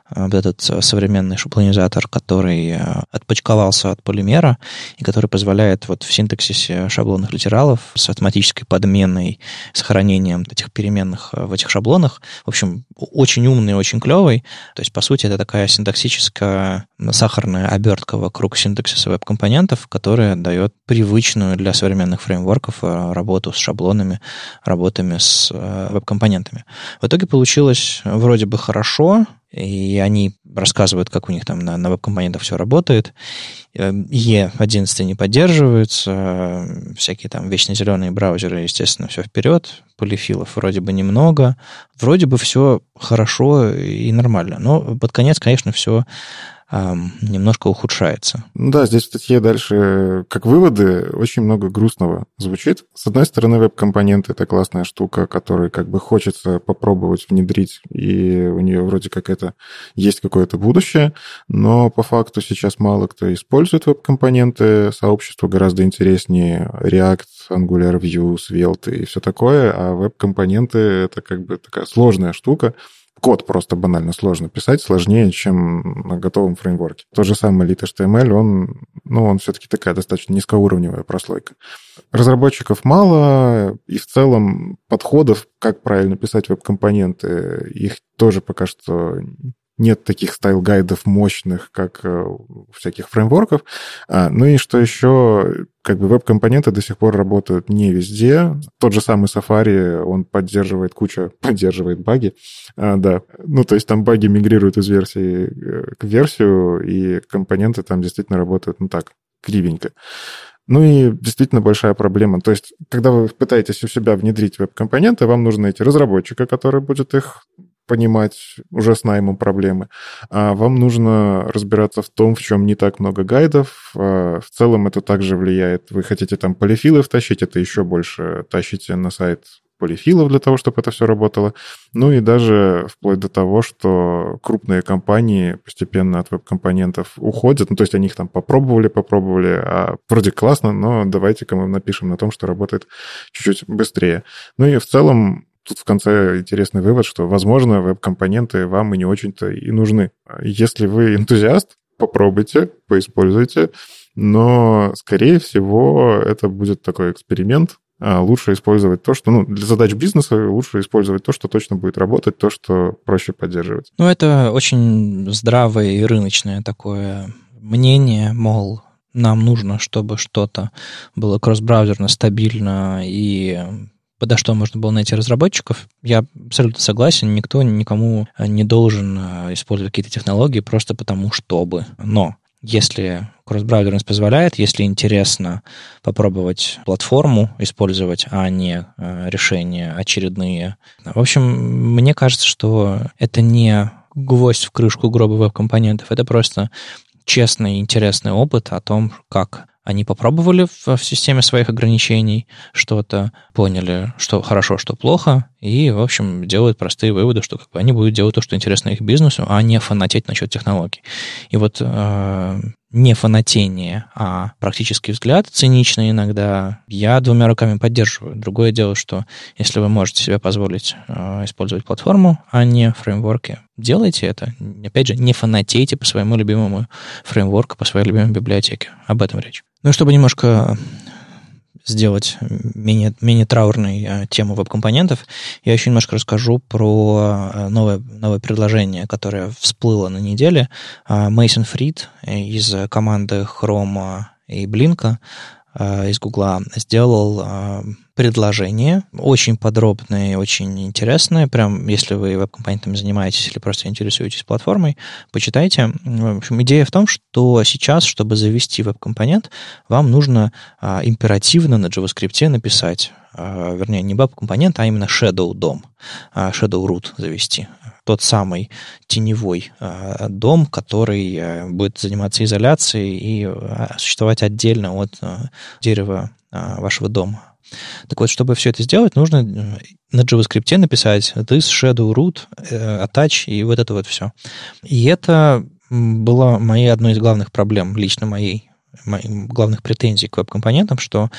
а, вот этот современный шаблонизатор, который а, отпочковался от полимера и который позволяет вот в синтаксисе шаблонных литералов с автоматической подменой, сохранением этих переменных в этих шаблонах, в общем, очень умный, очень клевый. То есть, по сути, это такая синтаксическая сахарная обертка вокруг синтаксиса веб-компонентов, которая дает привычную для современных фреймворков работу работу с шаблонами, работами с э, веб-компонентами. В итоге получилось вроде бы хорошо, и они рассказывают, как у них там на, на веб-компонентах все работает. E11 не поддерживаются, всякие там вечно зеленые браузеры, естественно, все вперед, полифилов вроде бы немного, вроде бы все хорошо и нормально. Но под конец, конечно, все немножко ухудшается. Ну да, здесь в статье дальше, как выводы, очень много грустного звучит. С одной стороны, веб-компоненты — это классная штука, которую как бы хочется попробовать внедрить, и у нее вроде как это есть какое-то будущее, но по факту сейчас мало кто использует веб-компоненты, сообщество гораздо интереснее React, Angular, Vue, Svelte и все такое, а веб-компоненты — это как бы такая сложная штука, код просто банально сложно писать, сложнее, чем на готовом фреймворке. Тот же самый Lit HTML, он, ну, он все-таки такая достаточно низкоуровневая прослойка. Разработчиков мало, и в целом подходов, как правильно писать веб-компоненты, их тоже пока что нет таких style guide ов мощных, как э, у всяких фреймворков. А, ну и что еще, как бы веб-компоненты до сих пор работают не везде. Тот же самый Safari, он поддерживает кучу, поддерживает баги. А, да, ну то есть там баги мигрируют из версии э, к версию, и компоненты там действительно работают, ну так, кривенько. Ну и действительно большая проблема. То есть, когда вы пытаетесь у себя внедрить веб-компоненты, вам нужно найти разработчика, который будет их понимать уже с наймом проблемы. А вам нужно разбираться в том, в чем не так много гайдов. А в целом это также влияет. Вы хотите там полифилы втащить, это еще больше тащите на сайт полифилов для того, чтобы это все работало. Ну и даже вплоть до того, что крупные компании постепенно от веб-компонентов уходят. Ну, то есть они их там попробовали, попробовали, а вроде классно, но давайте-ка мы напишем на том, что работает чуть-чуть быстрее. Ну и в целом тут в конце интересный вывод, что, возможно, веб-компоненты вам и не очень-то и нужны. Если вы энтузиаст, попробуйте, поиспользуйте, но, скорее всего, это будет такой эксперимент, а лучше использовать то, что, ну, для задач бизнеса лучше использовать то, что точно будет работать, то, что проще поддерживать. Ну, это очень здравое и рыночное такое мнение, мол, нам нужно, чтобы что-то было кросс-браузерно, стабильно и подо что можно было найти разработчиков. Я абсолютно согласен, никто никому не должен э, использовать какие-то технологии просто потому, чтобы. Но если кросс-браузерность позволяет, если интересно попробовать платформу использовать, а не э, решения очередные. В общем, мне кажется, что это не гвоздь в крышку гроба веб-компонентов, это просто честный, интересный опыт о том, как они попробовали в, в системе своих ограничений что-то, поняли, что хорошо, что плохо, и, в общем, делают простые выводы, что как бы, они будут делать то, что интересно их бизнесу, а не фанатеть насчет технологий. И вот э, не фанатение, а практический взгляд, циничный иногда, я двумя руками поддерживаю. Другое дело, что если вы можете себе позволить э, использовать платформу, а не фреймворки, делайте это. Опять же, не фанатейте по своему любимому фреймворку, по своей любимой библиотеке. Об этом речь. Ну, чтобы немножко сделать менее, менее траурной э, тему веб-компонентов, я еще немножко расскажу про э, новое, новое предложение, которое всплыло на неделе. Мейсон Фрид из команды Chrome и Blink Э, из Гугла сделал э, предложение, очень подробное и очень интересное. Прям, если вы веб-компонентами занимаетесь или просто интересуетесь платформой, почитайте. В общем, идея в том, что сейчас, чтобы завести веб-компонент, вам нужно э, императивно на JavaScript написать вернее, не веб-компонент, а именно Shadow DOM, Shadow Root завести тот самый теневой э, дом, который э, будет заниматься изоляцией и э, существовать отдельно от дерева вашего дома. Так вот, чтобы все это сделать, нужно на JavaScript написать this shadow root, attach и вот это вот все. И это было моей одной из главных проблем, лично моей, моих главных претензий к веб-компонентам, что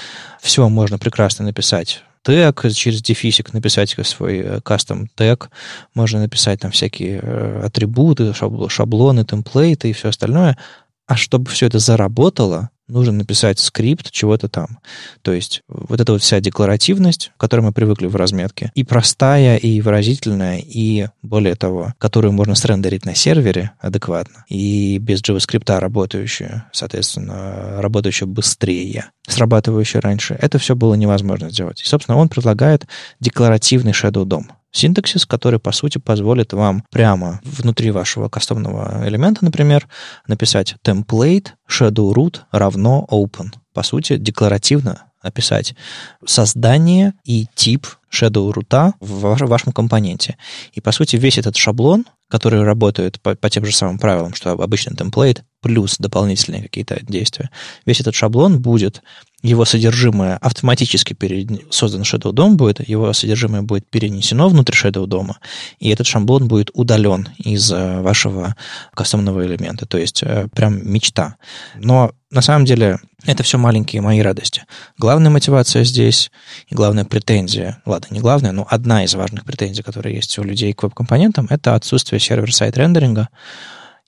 все можно прекрасно написать тег, через дефисик написать свой кастом тег, можно написать там всякие атрибуты, шаблоны, темплейты и все остальное. А чтобы все это заработало, нужно написать скрипт чего-то там. То есть вот эта вот вся декларативность, к которой мы привыкли в разметке, и простая, и выразительная, и более того, которую можно срендерить на сервере адекватно, и без JavaScript работающую, соответственно, работающую быстрее, срабатывающую раньше, это все было невозможно сделать. И, собственно, он предлагает декларативный Shadow DOM синтаксис, который, по сути, позволит вам прямо внутри вашего кастомного элемента, например, написать template shadow root равно open. По сути, декларативно описать создание и тип shadow root в вашем компоненте. И, по сути, весь этот шаблон, который работает по, по тем же самым правилам, что обычный темплейт, плюс дополнительные какие-то действия, весь этот шаблон будет его содержимое автоматически перед... создан Shadow DOM будет, его содержимое будет перенесено внутрь Shadow DOM, и этот шаблон будет удален из э, вашего кастомного элемента. То есть э, прям мечта. Но на самом деле это все маленькие мои радости. Главная мотивация здесь и главная претензия, ладно, не главная, но одна из важных претензий, которые есть у людей к веб-компонентам, это отсутствие сервер-сайт рендеринга.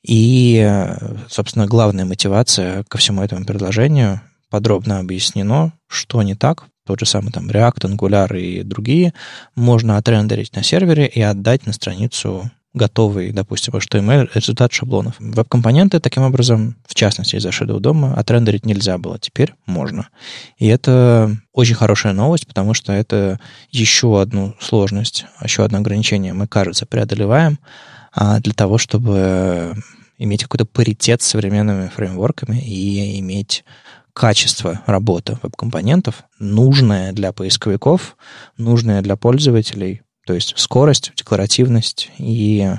И, э, собственно, главная мотивация ко всему этому предложению подробно объяснено, что не так. Тот же самый там React, Angular и другие можно отрендерить на сервере и отдать на страницу готовый, допустим, HTML результат шаблонов. Веб-компоненты таким образом, в частности из-за Shadow дома, отрендерить нельзя было. Теперь можно. И это очень хорошая новость, потому что это еще одну сложность, еще одно ограничение мы, кажется, преодолеваем а, для того, чтобы иметь какой-то паритет с современными фреймворками и иметь качество работы веб-компонентов, нужное для поисковиков, нужное для пользователей, то есть скорость, декларативность и э,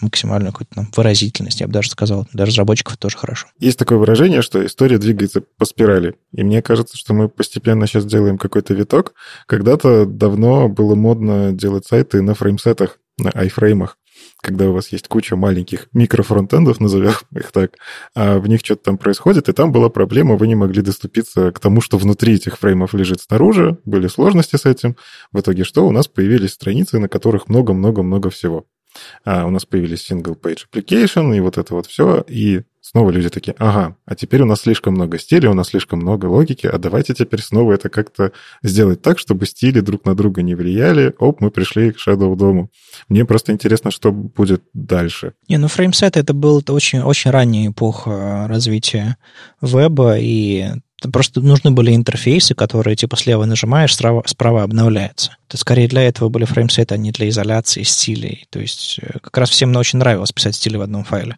максимальную какую-то там, выразительность, я бы даже сказал. Для разработчиков тоже хорошо. Есть такое выражение, что история двигается по спирали. И мне кажется, что мы постепенно сейчас делаем какой-то виток. Когда-то давно было модно делать сайты на фреймсетах, на айфреймах когда у вас есть куча маленьких микрофронтендов, назовем их так, а в них что-то там происходит, и там была проблема, вы не могли доступиться к тому, что внутри этих фреймов лежит снаружи, были сложности с этим. В итоге что? У нас появились страницы, на которых много-много-много всего. А у нас появились single-page application и вот это вот все, и снова люди такие, ага, а теперь у нас слишком много стилей, у нас слишком много логики, а давайте теперь снова это как-то сделать так, чтобы стили друг на друга не влияли. Оп, мы пришли к Shadow дому. Мне просто интересно, что будет дальше. Не, ну фреймсет это был очень, очень ранняя эпоха развития веба, и Просто нужны были интерфейсы, которые типа слева нажимаешь, справа, справа обновляется. Это скорее для этого были фреймсеты, а не для изоляции стилей. То есть э, как раз всем очень нравилось писать стили в одном файле.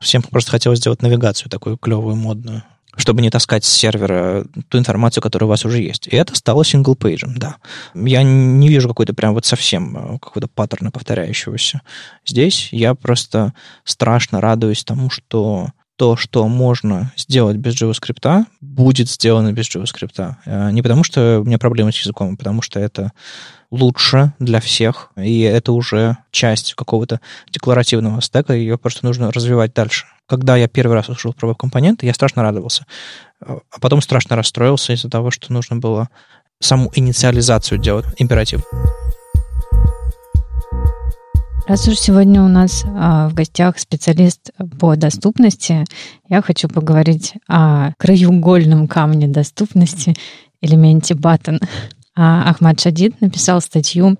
Всем просто хотелось сделать навигацию такую клевую, модную чтобы не таскать с сервера ту информацию, которая у вас уже есть. И это стало синглпейджем, да. Я не вижу какой-то прям вот совсем э, какого-то паттерна повторяющегося. Здесь я просто страшно радуюсь тому, что то, что можно сделать без JavaScript, будет сделано без JavaScript. Э, не потому, что у меня проблемы с языком, а потому что это лучше для всех, и это уже часть какого-то декларативного стека, ее просто нужно развивать дальше. Когда я первый раз услышал про веб-компоненты, я страшно радовался, а потом страшно расстроился из-за того, что нужно было саму инициализацию делать, императив. Раз уж сегодня у нас а, в гостях специалист по доступности, я хочу поговорить о краеугольном камне доступности, элементе button. А Ахмад Шадид написал статью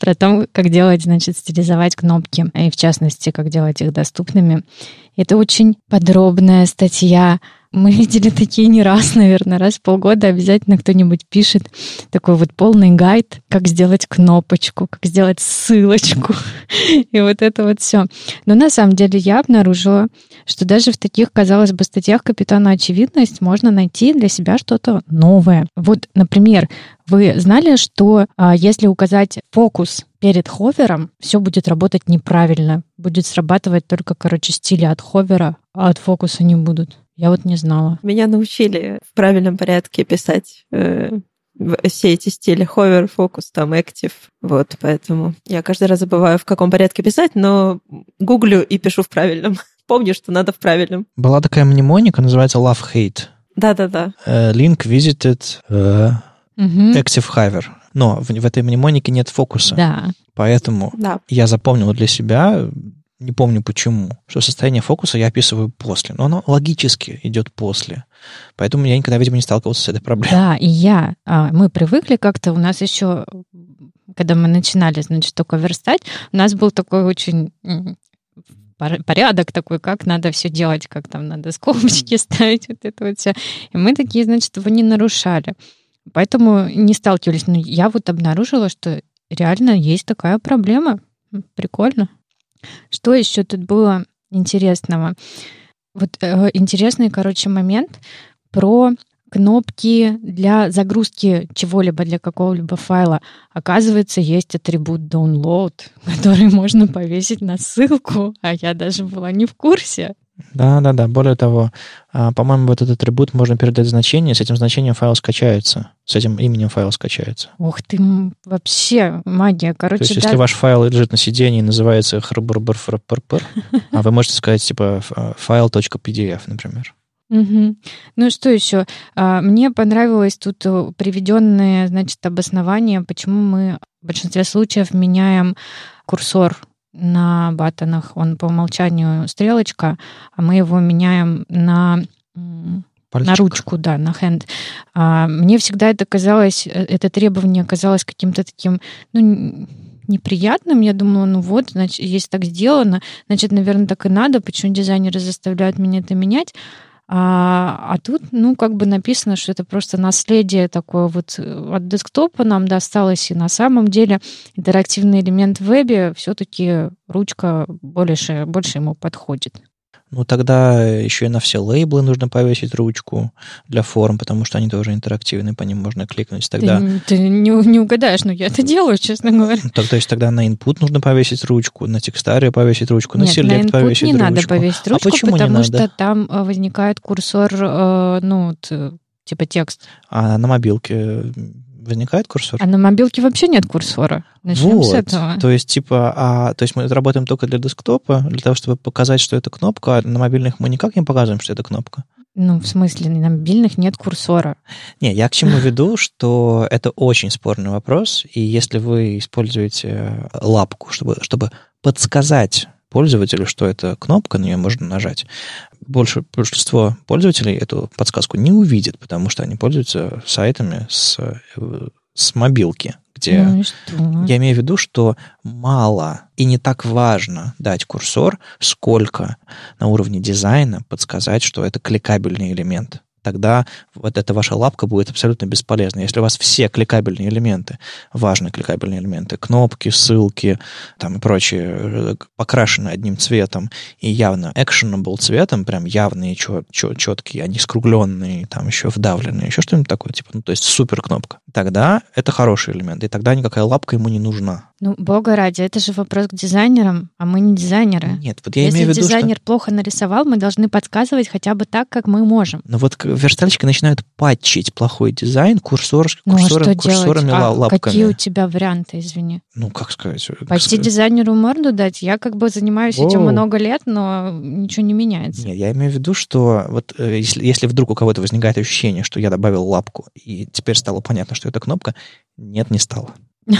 про то, как делать, значит, стилизовать кнопки, и в частности, как делать их доступными. Это очень подробная статья мы видели такие не раз, наверное, раз в полгода обязательно кто-нибудь пишет такой вот полный гайд, как сделать кнопочку, как сделать ссылочку, и вот это вот все. Но на самом деле я обнаружила, что даже в таких, казалось бы, статьях Капитана Очевидность можно найти для себя что-то новое. Вот, например, вы знали, что а, если указать фокус перед ховером, все будет работать неправильно. Будет срабатывать только, короче, стили от ховера, а от фокуса не будут. Я вот не знала. Меня научили в правильном порядке писать э, все эти стили hover, focus, там, active. Вот, поэтому я каждый раз забываю, в каком порядке писать, но гуглю и пишу в правильном. помни, что надо в правильном. Была такая мнемоника, называется love-hate. Да-да-да. Э, Link visited Мгм. active hover. Но в, в этой мнемонике нет фокуса. Да. Поэтому Да. я запомнил для себя, не помню почему, что состояние фокуса я описываю после. Но оно логически идет после. Поэтому я никогда, видимо, не сталкивался с этой проблемой. Да, и я. А, Мы привыкли как-то, у нас еще, когда мы начинали, значит, только верстать, у нас был такой очень порядок такой, как надо все делать, как там надо скобочки ставить, вот это вот все. И мы такие, значит, его не нарушали. Поэтому не сталкивались. Но я вот обнаружила, что реально есть такая проблема. Прикольно. Что еще тут было интересного? Вот э, интересный, короче, момент про кнопки для загрузки чего-либо, для какого-либо файла. Оказывается, есть атрибут download, который можно повесить на ссылку, а я даже была не в курсе. Да, да, да. Более того, а, по-моему, вот этот атрибут можно передать значение, с этим значением файл скачается, с этим именем файл скачается. Ух ты, вообще магия. То Короче, есть, да, если ваш файл лежит на сидении и называется хрбрбрфрпрпр, а вы можете сказать типа ф- файл.pdf, например. Мгм. Ну что еще? А, Мне понравилось тут э, приведенное, значит, обоснование, почему мы в большинстве случаев меняем курсор на баттонах. Он по умолчанию стрелочка, а мы его меняем на на ручку, да, на hand. А, мне всегда это казалось, э, это требование казалось каким-то таким, ну, неприятным. Я думала, ну вот, значит, если так сделано, значит, наверное, так и надо. Почему дизайнеры заставляют меня это менять? А, а тут, ну, как бы написано, что это просто наследие такое вот э, от десктопа нам досталось. И на самом деле интерактивный элемент в вебе все-таки ручка больше, больше ему подходит. Ну, тогда еще и на все лейблы нужно повесить ручку для форм, потому что они тоже интерактивные, по ним можно кликнуть. Тогда, Ты, ты не, не угадаешь, но я это делаю, честно говоря. то, то есть тогда на input нужно повесить ручку, на текстаре повесить ручку, на Нет, select на повесить не ручку. надо повесить А ручку, почему не потому надо? что там э, возникает курсор, э, ну, типа текст. А на мобилке возникает курсор? А на мобилке вообще нет курсора. Начнем вот. с этого. То есть, типа, а, то есть мы работаем только для десктопа, для того, чтобы показать, что это кнопка, а на мобильных мы никак не показываем, что это кнопка. Ну, в смысле, на мобильных нет курсора. Не, я к чему веду, что это очень спорный вопрос, и если вы используете э, лапку, чтобы, чтобы подсказать пользователю, что это кнопка, на нее можно нажать, больше большинство пользователей эту подсказку не увидит, потому что они пользуются сайтами с, с мобилки, где Ну что? я имею в виду, что мало и не так важно дать курсор, сколько на уровне дизайна подсказать, что это кликабельный элемент. Тогда вот эта ваша лапка будет абсолютно бесполезна. Если у вас все кликабельные элементы, важные кликабельные элементы, кнопки, ссылки там и прочее, э, покрашены одним цветом и явно actionable цветом, прям явные, чет, четкие, они скругленные, там еще вдавленные, еще что-нибудь такое, типа, ну, то есть супер кнопка. Тогда это хороший элемент, и тогда никакая лапка ему не нужна. Ну, бога ради, это же вопрос к дизайнерам, а мы не дизайнеры. Нет, вот я Если имею в виду, дизайнер что... плохо нарисовал, мы должны подсказывать хотя бы так, как мы можем. Но вот верстальщики начинают патчить плохой дизайн курсор, Ну, а курсором- делать? курсорами, А лапками. какие у тебя варианты, извини? Ну, как сказать? как Пойти сказать? дизайнеру морду дать? Я как бы занимаюсь этим много лет, но ничего не меняется. Нет, я имею в виду, что вот э, если, если вдруг у кого-то возникает ощущение, что я добавил лапку, и теперь стало понятно, что это кнопка, нет, не стало.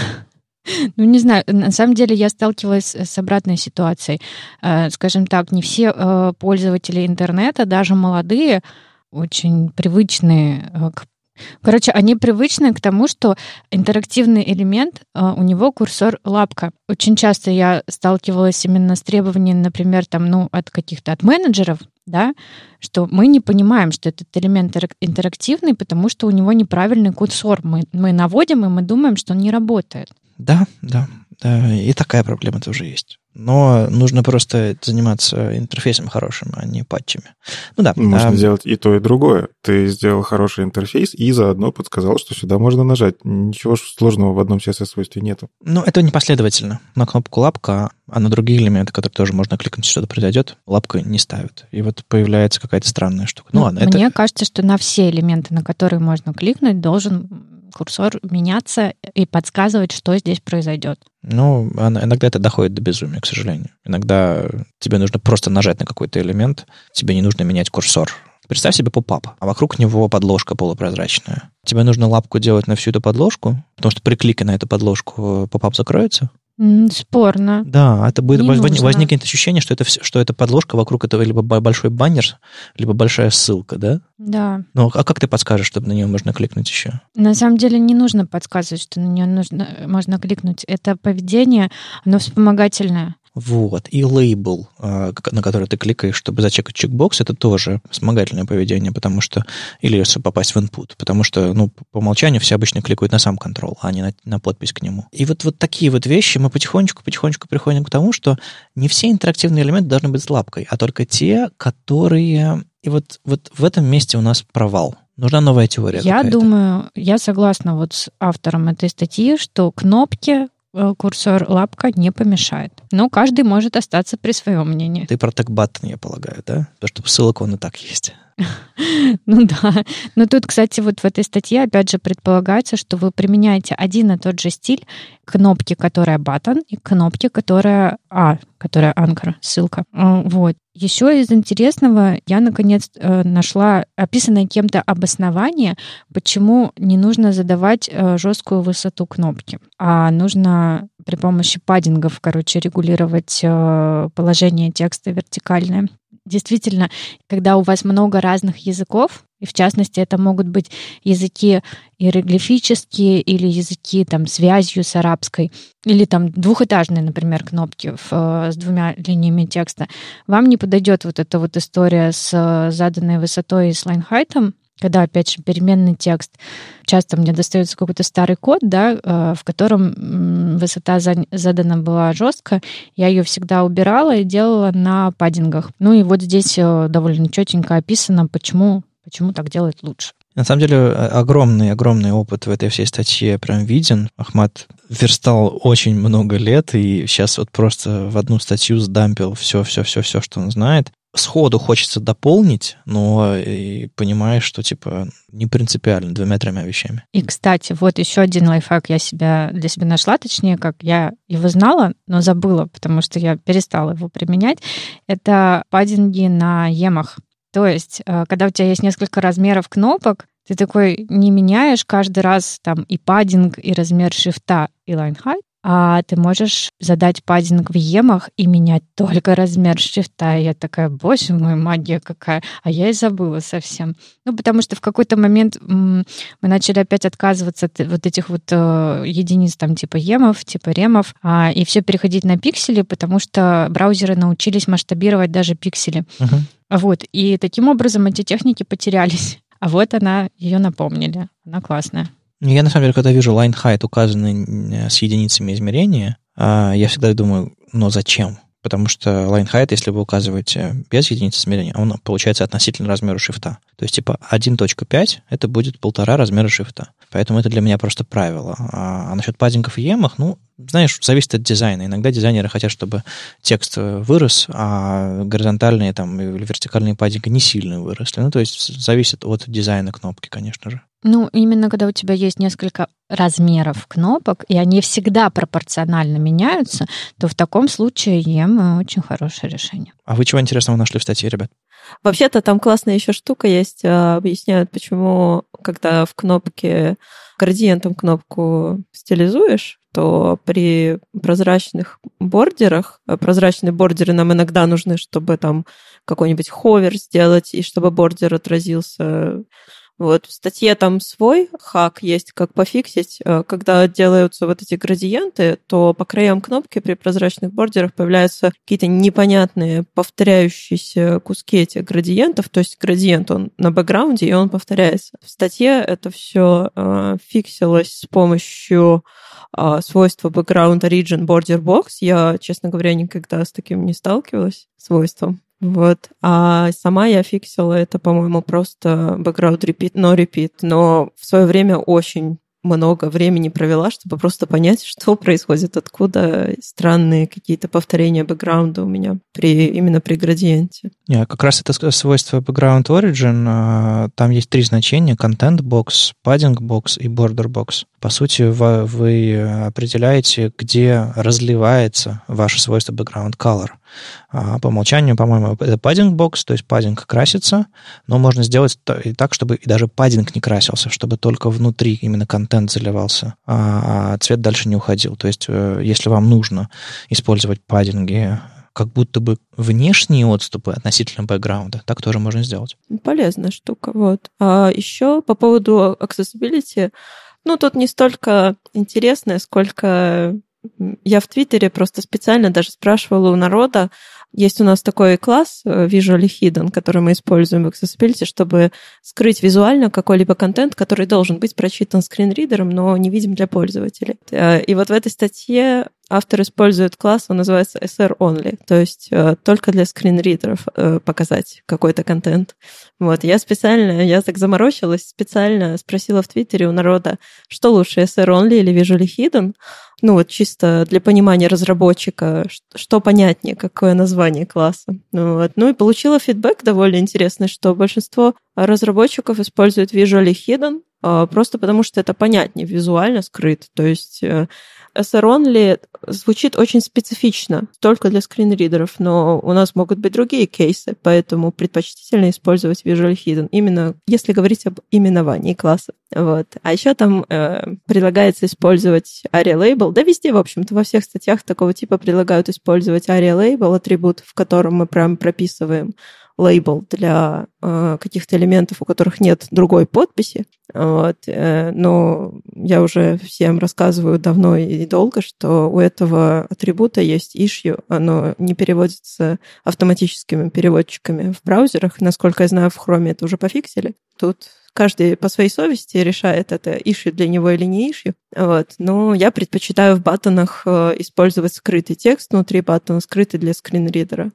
Ну, не знаю, на самом деле я сталкивалась с обратной ситуацией. Э, Скажем так, не все э, пользователи интернета, даже молодые, очень привычные э, к Короче, они привычны к тому, что интерактивный элемент, у него курсор лапка. Очень часто я сталкивалась именно с требованием, например, там, ну, от каких-то от менеджеров, да, что мы не понимаем, что этот элемент интерак- интерактивный, потому что у него неправильный курсор. Мы, мы наводим, и мы думаем, что он не работает. Да, да, да, и такая проблема тоже есть. Но нужно просто заниматься интерфейсом хорошим, а не патчами. Ну да. Можно а, сделать и то, и другое. Ты сделал хороший интерфейс и заодно подсказал, что сюда можно нажать. Ничего сложного в одном CSS-свойстве нету. Ну, это непоследовательно. На кнопку лапка, а на другие элементы, которые тоже можно кликнуть, что-то произойдет, лапка не ставит. И вот появляется какая-то странная штука. Ну, ладно, это... Мне кажется, что на все элементы, на которые можно кликнуть, должен курсор меняться и подсказывать, что здесь произойдет. Ну, иногда это доходит до безумия, к сожалению. Иногда тебе нужно просто нажать на какой-то элемент, тебе не нужно менять курсор. Представь себе pop-up, а вокруг него подложка полупрозрачная. Тебе нужно лапку делать на всю эту подложку, потому что при клике на эту подложку pop-up закроется, Спорно. Да, это будет воз, нужно. возникнет ощущение, что это, все- что это подложка вокруг этого либо бо- большой баннер, либо большая ссылка, да? Да. Ну, а как ты подскажешь, чтобы на нее можно кликнуть еще? На самом деле не нужно подсказывать, что на нее нужно, можно кликнуть. Это поведение, оно вспомогательное. Вот. И лейбл, а, на который ты кликаешь, чтобы зачекать чекбокс, это тоже вспомогательное поведение, потому что... Или попасть в input, потому что, ну, по умолчанию все обычно кликают на сам контрол, а не на, на подпись к нему. И вот, вот такие вот вещи мы потихонечку-потихонечку приходим к тому, что не все интерактивные элементы должны быть с лапкой, а только те, которые... И вот, вот в этом месте у нас провал. Нужна новая теория Я думаю, я согласна вот с автором этой статьи, что кнопки курсор лапка не помешает. Но каждый может остаться при своем мнении. Ты про тег-баттон, я полагаю, да? Потому что ссылок он и так есть. Ну да. Но тут, кстати, вот в этой статье опять же предполагается, что вы применяете один и тот же стиль кнопки, которая button, и кнопки, которая А, которая anchor, ссылка. Вот. Еще из интересного я, наконец, э, нашла описанное кем-то обоснование, почему не нужно задавать э, жесткую высоту кнопки, а нужно при помощи padding ов, короче, регулировать э, положение текста вертикальное. Действительно, когда у вас много разных языков, и в частности это могут быть языки иероглифические или языки там с вязью с арабской, или там двухэтажные, например, кнопки в, э, с двумя линиями текста, вам не подойдет вот эта вот история с э, заданной высотой и с line-height ом, когда, опять же, переменный текст. Часто мне достается какой-то старый код, да, э, в котором высота за- задана была жестко. Я ее всегда убирала и делала на паддингах. Ну и вот здесь э, довольно четенько описано, почему, почему так делать лучше. На самом деле, огромный-огромный опыт в этой всей статье прям виден. Ахмат верстал очень много лет, и сейчас вот просто в одну статью сдампил все-все-все-все, что он знает. Сходу хочется дополнить, но и понимаешь, что, типа, не принципиально двумя-тремя вещами. И, кстати, вот еще один лайфхак я себя для себя нашла, точнее, как я его знала, но забыла, потому что я перестала его применять. Это паддинги на емах. То есть, э, когда у тебя есть несколько размеров кнопок, ты такой не меняешь каждый раз там и паддинг, и размер шрифта, и line height, а ты можешь задать паддинг в емах и менять только размер шрифта. И я такая, боже мой, магия какая. А я и забыла совсем. Ну, потому что в какой-то момент мы начали опять отказываться от вот этих вот э, единиц там типа емов, типа ремов, а, и все переходить на пиксели, потому что браузеры научились масштабировать даже пиксели. Мгм. Вот. И таким образом эти техники потерялись. А вот она, ее напомнили. Она классная. Я, на самом деле, когда вижу line height, указанный э, с единицами измерения, а, я всегда думаю, но зачем? Потому что line height, если вы указываете без единицы измерения, он получается относительно размеру шрифта. То есть, типа, 1.5 это будет полтора размера шрифта. Поэтому это для меня просто правило. А, а насчет паддингов и емах, ну, знаешь, зависит от дизайна. Иногда дизайнеры хотят, чтобы текст э, вырос, а горизонтальные там или вертикальные паддинги не сильно выросли. Ну, то есть зависит от дизайна кнопки, конечно же. Ну, именно когда у тебя есть несколько размеров кнопок, и они всегда пропорционально меняются, то в таком случае EM очень хорошее решение. А вы чего интересного нашли в статье, ребят? Вообще-то там классная еще штука есть. а, Объясняют, почему, когда в кнопке градиентом кнопку стилизуешь, то при прозрачных бордерах, а прозрачные бордеры нам иногда нужны, чтобы там какой-нибудь ховер сделать, и чтобы бордер отразился вот в статье там свой хак есть, как пофиксить. Э, Когда делаются вот эти градиенты, то по краям кнопки при прозрачных бордерах появляются какие-то непонятные повторяющиеся куски этих градиентов. То есть градиент, он на бэкграунде, и он повторяется. В статье это все фиксилось с помощью а, свойства background origin border box. Я, честно говоря, никогда с таким не сталкивалась, свойством. Вот. А сама я фиксила это, по-моему, просто background repeat, но repeat. Но в свое время очень много времени провела, чтобы просто понять, что происходит, откуда странные какие-то повторения бэкграунда у меня при, именно при градиенте. Yeah, как раз это свойство background origin. А, там есть три значения. Content box, padding box и border box. По сути, вы определяете, где разливается ваше свойство background color. А, по умолчанию, по-моему, это паддинг бокс, то есть паддинг красится, но можно сделать и так, чтобы и даже паддинг не красился, чтобы только внутри именно контент заливался, а, а цвет дальше не уходил. То есть э, если вам нужно использовать паддинги как будто бы внешние отступы относительно бэкграунда. Так тоже можно сделать. Полезная штука, вот. А еще по поводу accessibility, ну, тут не столько интересное, сколько я в Твиттере просто специально даже спрашивала у народа, есть у нас такой класс э, Visually Hidden, который мы используем в Accessibility, чтобы скрыть визуально какой-либо контент, который должен быть прочитан скринридером, но не видим для пользователей. Э, и вот в этой статье автор использует класс, он называется SR Only, то есть э, только для скринридеров показать какой-то контент. Вот, я специально, я так заморочилась, специально спросила в Твиттере у народа, что лучше, SR Only или Visually Hidden, ну вот чисто для понимания разработчика, что понятнее, какое название класса. Ну, вот. ну и получила фидбэк довольно интересный, что большинство разработчиков используют Visually Hidden, а, просто потому что это понятнее, визуально скрыт. То есть э, SR-only звучит очень специфично, только для скринридеров, но у нас могут быть другие кейсы, поэтому предпочтительно использовать Visual Hidden, именно если говорить об именовании класса. Вот. А еще там э, предлагается использовать ARIA Label, да везде, в общем-то, во всех статьях такого типа предлагают использовать ARIA Label, атрибут, в котором мы прям прописываем лейбл для э, каких-то элементов, у которых нет другой подписи. Вот. Э, но я уже всем рассказываю давно и долго, что у этого атрибута есть issue, оно не переводится автоматическими переводчиками в браузерах. Насколько я знаю, в Chrome это уже пофиксили. Тут каждый по своей совести решает, это issue для него или не issue. Вот. Но я предпочитаю в баттонах э, использовать скрытый текст внутри баттона, скрытый для скринридера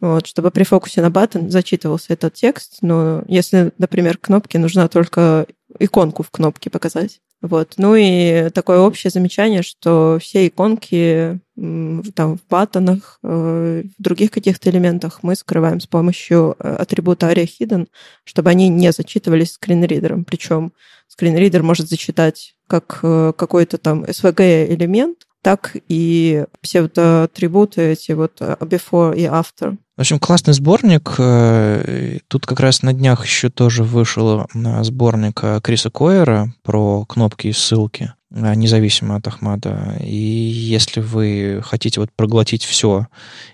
вот, чтобы при фокусе на баттон зачитывался этот текст. Но если, например, кнопке нужна только иконку в кнопке показать. Вот. Ну и такое общее замечание, что все иконки там, в баттонах, э, в других каких-то элементах мы скрываем с помощью э, атрибута ARIA Hidden, чтобы они не зачитывались скринридером. Причем скринридер может зачитать как э, какой-то там SVG элемент, так и псевдоатрибуты эти вот before и after. В общем, классный сборник. Э, тут как раз на днях еще тоже вышел э, сборник э, Криса Койера про кнопки и ссылки, независимо от Ахмада. И если вы хотите вот проглотить все,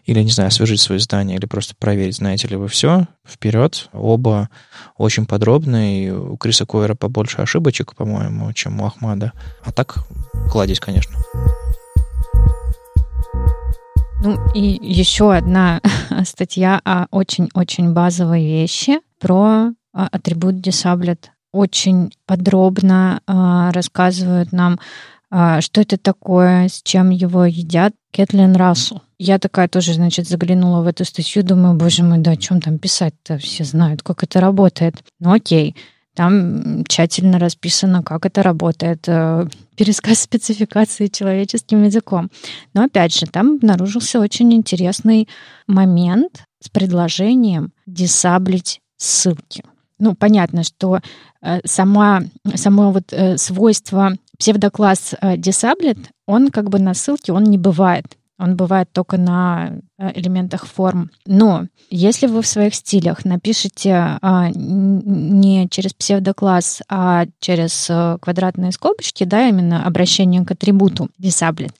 или, не знаю, освежить свои знания, или просто проверить, знаете ли вы все, вперед. Оба очень подробные. У Криса Койера побольше ошибочек, по-моему, чем у Ахмада. А так, кладезь, конечно. Ну и еще одна статья о очень-очень базовой вещи про а, атрибут Disabled. Очень подробно э, рассказывают нам, э, что это такое, с чем его едят. Кэтлин Рассел. Я такая тоже, значит, заглянула в эту статью, думаю, боже мой, да о чем там писать-то? Все знают, как это работает. Ну окей. Там тщательно расписано, как это работает, э, пересказ спецификации человеческим языком. Но опять же, там обнаружился очень интересный момент с предложением десаблить ссылки. Ну, понятно, что э, сама, само вот э, свойство псевдокласс disabled, он как бы на ссылке, он не бывает. Он бывает только на э, элементах форм. Но если вы в своих стилях напишете а, не через псевдокласс, а через а, квадратные скобочки, да, именно обращение к атрибуту disabled,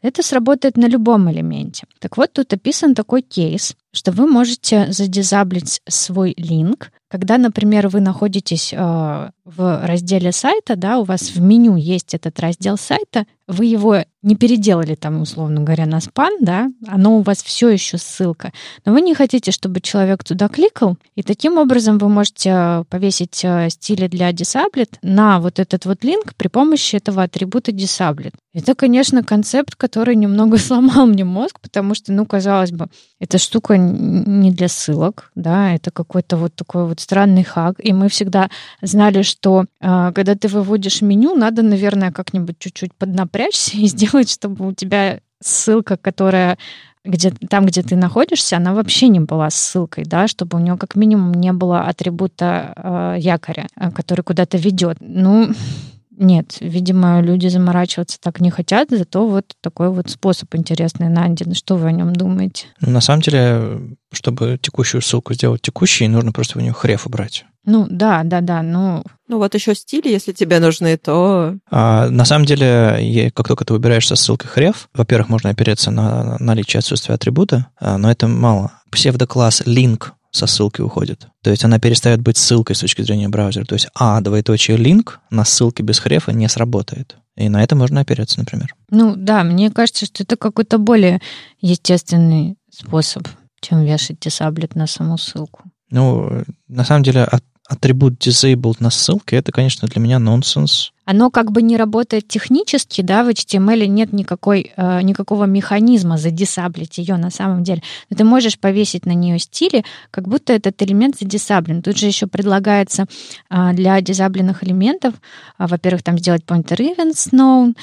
это сработает на любом элементе. Так вот, тут описан такой кейс, что вы можете задизаблить свой линк, когда, например, вы находитесь э, в разделе сайта, да, у вас в меню есть этот раздел сайта, вы его не переделали там, условно говоря, на спан, да, оно у вас все еще ссылка, но вы не хотите, чтобы человек туда кликал, и таким образом вы можете э, повесить э, стили для Disabled на вот этот вот линк при помощи этого атрибута Disabled. Это, конечно, концепт, который немного сломал мне мозг, потому что, ну, казалось бы, эта штука не для ссылок, да, это какой-то вот такой вот странный хак. И мы всегда знали, что э, когда ты выводишь меню, надо, наверное, как-нибудь чуть-чуть поднапрячься и сделать, чтобы у тебя ссылка, которая где, там, где ты находишься, она вообще не была ссылкой, да, чтобы у нее как минимум не было атрибута э, якоря, э, который куда-то ведет. Ну, нет, видимо, люди заморачиваться так не хотят, зато вот такой вот способ интересный найден. Что вы о нем думаете? Ну, на самом деле, чтобы текущую ссылку сделать текущей, нужно просто в нее хреф убрать. Ну, да, да, да, ну... Ну, вот еще стили, если тебе нужны, то... А, на самом деле, как только ты выбираешь со ссылкой хреф, во-первых, можно опереться на наличие отсутствия атрибута, а, но это мало. Псевдокласс link со ссылки уходит. То есть она перестает быть ссылкой с точки зрения браузера. То есть А, двоеточие линк на ссылке без хрефа не сработает. И на это можно опереться, например. Ну да, мне кажется, что это какой-то более естественный способ, чем вешать дисаблет на саму ссылку. Ну, на самом деле, от, атрибут disabled на ссылке, это, конечно, для меня нонсенс. Оно как бы не работает технически, да, в HTML нет никакой, э, никакого механизма задисаблить ее на самом деле. Но ты можешь повесить на нее стили, как будто этот элемент задисаблен. Тут же еще предлагается э, для дизабленных элементов, э, во-первых, там сделать pointer events known,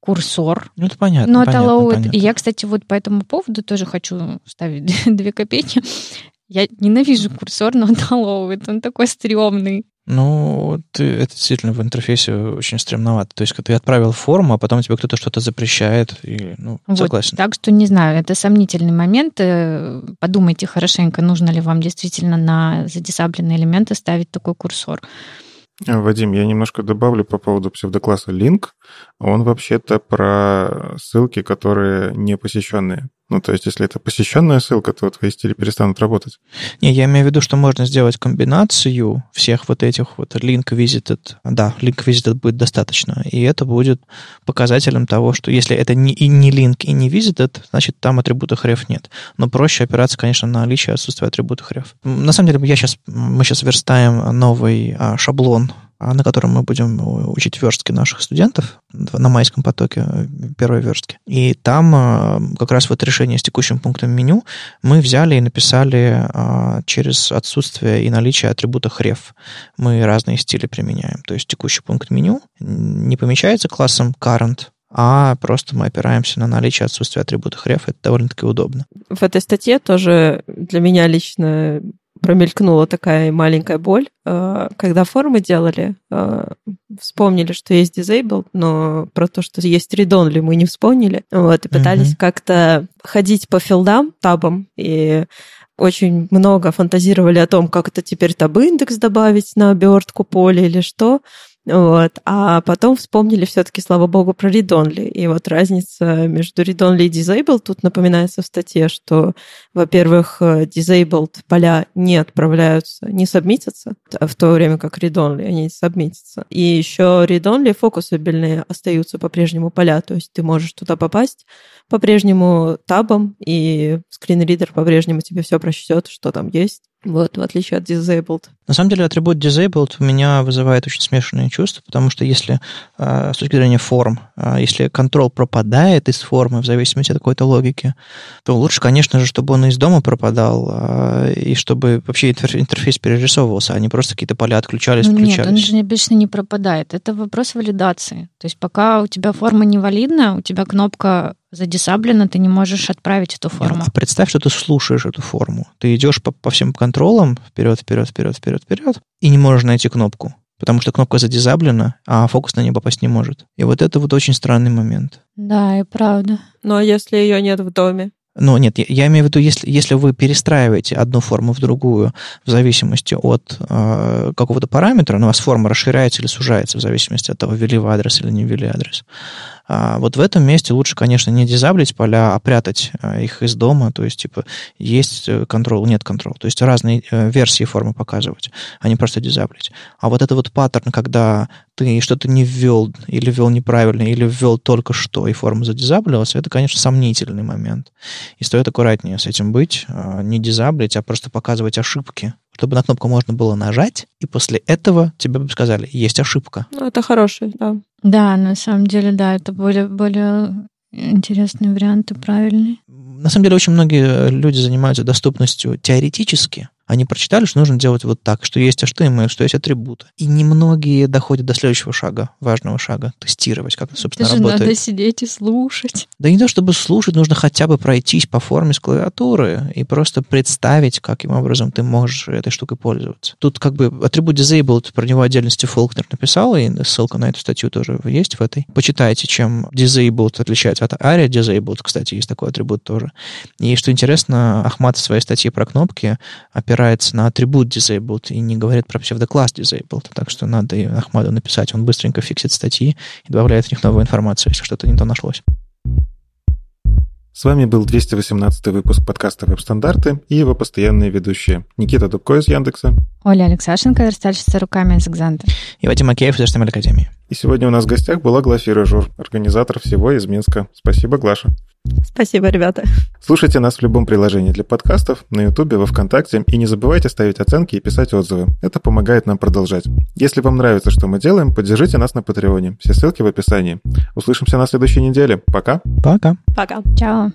курсор. Ну, это понятно. Not понятно, allowed. понятно. И я, кстати, вот по этому поводу тоже хочу ставить две копейки. Я ненавижу курсор, но Allowed. Он такой стрёмный. Ну, ты, это действительно в интерфейсе очень стремновато. То есть, когда ты отправил форму, а потом тебе кто-то что-то запрещает, и, ну, Вот, согласен. так что не знаю, это сомнительный момент. Э, Подумайте хорошенько, нужно ли вам действительно на задисабленные элементы ставить такой курсор. Вадим, я немножко добавлю по поводу псевдокласса link. Он вообще-то про ссылки, которые не посещенные. Ну, то есть, если это посещенная ссылка, то твои стили перестанут работать. Не, я имею в виду, что можно сделать комбинацию всех вот этих вот link visited. Да, link visited будет достаточно. И это будет показателем того, что если это не, и не link, и не visited, значит, там атрибута href нет. Но проще опираться, конечно, на наличие отсутствия атрибута href. На самом деле, я сейчас, мы сейчас верстаем новый а, шаблон на котором мы будем учить верстки наших студентов на майском потоке э, первой верстки. И там а, как раз вот решение с текущим пунктом меню мы взяли и написали а, через отсутствие и наличие атрибута href. Мы разные стили применяем. То есть текущий пункт меню не помечается классом current, а просто мы опираемся на наличие отсутствия атрибута href. Это довольно-таки удобно. В этой статье тоже для меня лично промелькнула такая маленькая боль. Э, Когда формы делали, э, вспомнили, что есть disabled, но про то, что есть read-only, мы не вспомнили. Вот, и пытались Мгм. как-то ходить по филдам, табам, и очень много фантазировали о том, как это теперь таб-индекс добавить на обертку поля или что. Вот. А потом вспомнили все-таки, слава богу, про read-only. И вот разница между read-only и disabled тут напоминается в статье, что, во-первых, э, disabled поля не отправляются, не сабмитятся, в то время как read-only они сабмитятся. И еще read-only фокусабельные остаются по-прежнему поля, то есть ты можешь туда попасть по-прежнему табом, и скринридер по-прежнему тебе все прочтет, что там есть. Вот, в отличие от disabled. На самом деле атрибут disabled у меня вызывает очень смешанные чувства, потому что если э, с точки зрения форм, э, если control пропадает из формы в зависимости от какой-то логики, то лучше, конечно же, чтобы он из дома пропадал, э, и чтобы вообще интерф- интерфейс перерисовывался, а не просто какие-то поля отключались, Ну, нет, он включались. же обычно не пропадает. Это вопрос валидации. То есть пока у тебя форма невалидна, у тебя кнопка задисаблена, ты не можешь отправить эту форму. А представь, что ты слушаешь эту форму. Ты идешь по, по всем контролам вперед, вперед, вперед, вперед, вперед, и не можешь найти кнопку. Потому что кнопка задизаблена, а фокус на нее попасть не может. И вот это вот очень странный момент. Да, и правда. Но если ее нет в доме, Но нет, я, я имею в виду, если, если вы перестраиваете одну форму в другую в зависимости от э, какого-то параметра, ну, у вас форма расширяется или сужается в зависимости от того, ввели вы адрес или не ввели адрес. А вот в этом месте лучше, конечно, не дизаблить поля, а прятать э, их из дома. То есть, типа, есть контрол, нет контрол. То есть разные э, версии формы показывать, а не просто дизаблить. А вот это вот паттерн, когда ты что-то не ввел, или ввел неправильно, или ввел только что, и форма задизаблилась, это, конечно, сомнительный момент. И стоит аккуратнее с этим быть, не дизаблить, а просто показывать ошибки, чтобы на кнопку можно было нажать, и после этого тебе бы сказали, есть ошибка. ну, это хороший, да. Да, на самом деле, да, это более, более интересный вариант и правильный. На самом деле очень многие люди занимаются доступностью теоретически, они прочитали, что нужно делать вот так, что есть HTML, что есть атрибуты. И немногие доходят до следующего шага, важного шага, тестировать, как это, собственно, Это же работает. надо сидеть и слушать. Да не то, чтобы слушать, нужно хотя бы пройтись по форме с клавиатуры и просто представить, каким образом ты можешь этой штукой пользоваться. Тут как бы атрибут disabled, про него отдельности Фолкнер написал, и ссылка на эту статью тоже есть в этой. Почитайте, чем disabled отличается от aria disabled, кстати, есть такой атрибут тоже. И что интересно, Ахмат в своей статье про кнопки опирается на атрибут disabled и не говорит про псевдокласс disabled. Так что надо и Ахмаду написать. Он быстренько фиксит статьи и добавляет в них новую информацию, если что-то не то нашлось. С вами был 218 выпуск подкаста «Веб-стандарты» и его постоянные ведущие Никита Дубко из Яндекса. Оля Алексашенко, верстальщица руками из Экзанта. И Вадим Макеев из HTML Академии. И сегодня у нас в гостях была Глафира Жур, организатор всего из Минска. Спасибо, Глаша. Спасибо, ребята. Слушайте нас в любом приложении для подкастов, на Ютубе, во Вконтакте, и не забывайте ставить оценки и писать отзывы. Это помогает нам продолжать. Если вам нравится, что мы делаем, поддержите нас на Патреоне. Все ссылки в описании. Услышимся на следующей неделе. Пока. Пока. Пока. Чао.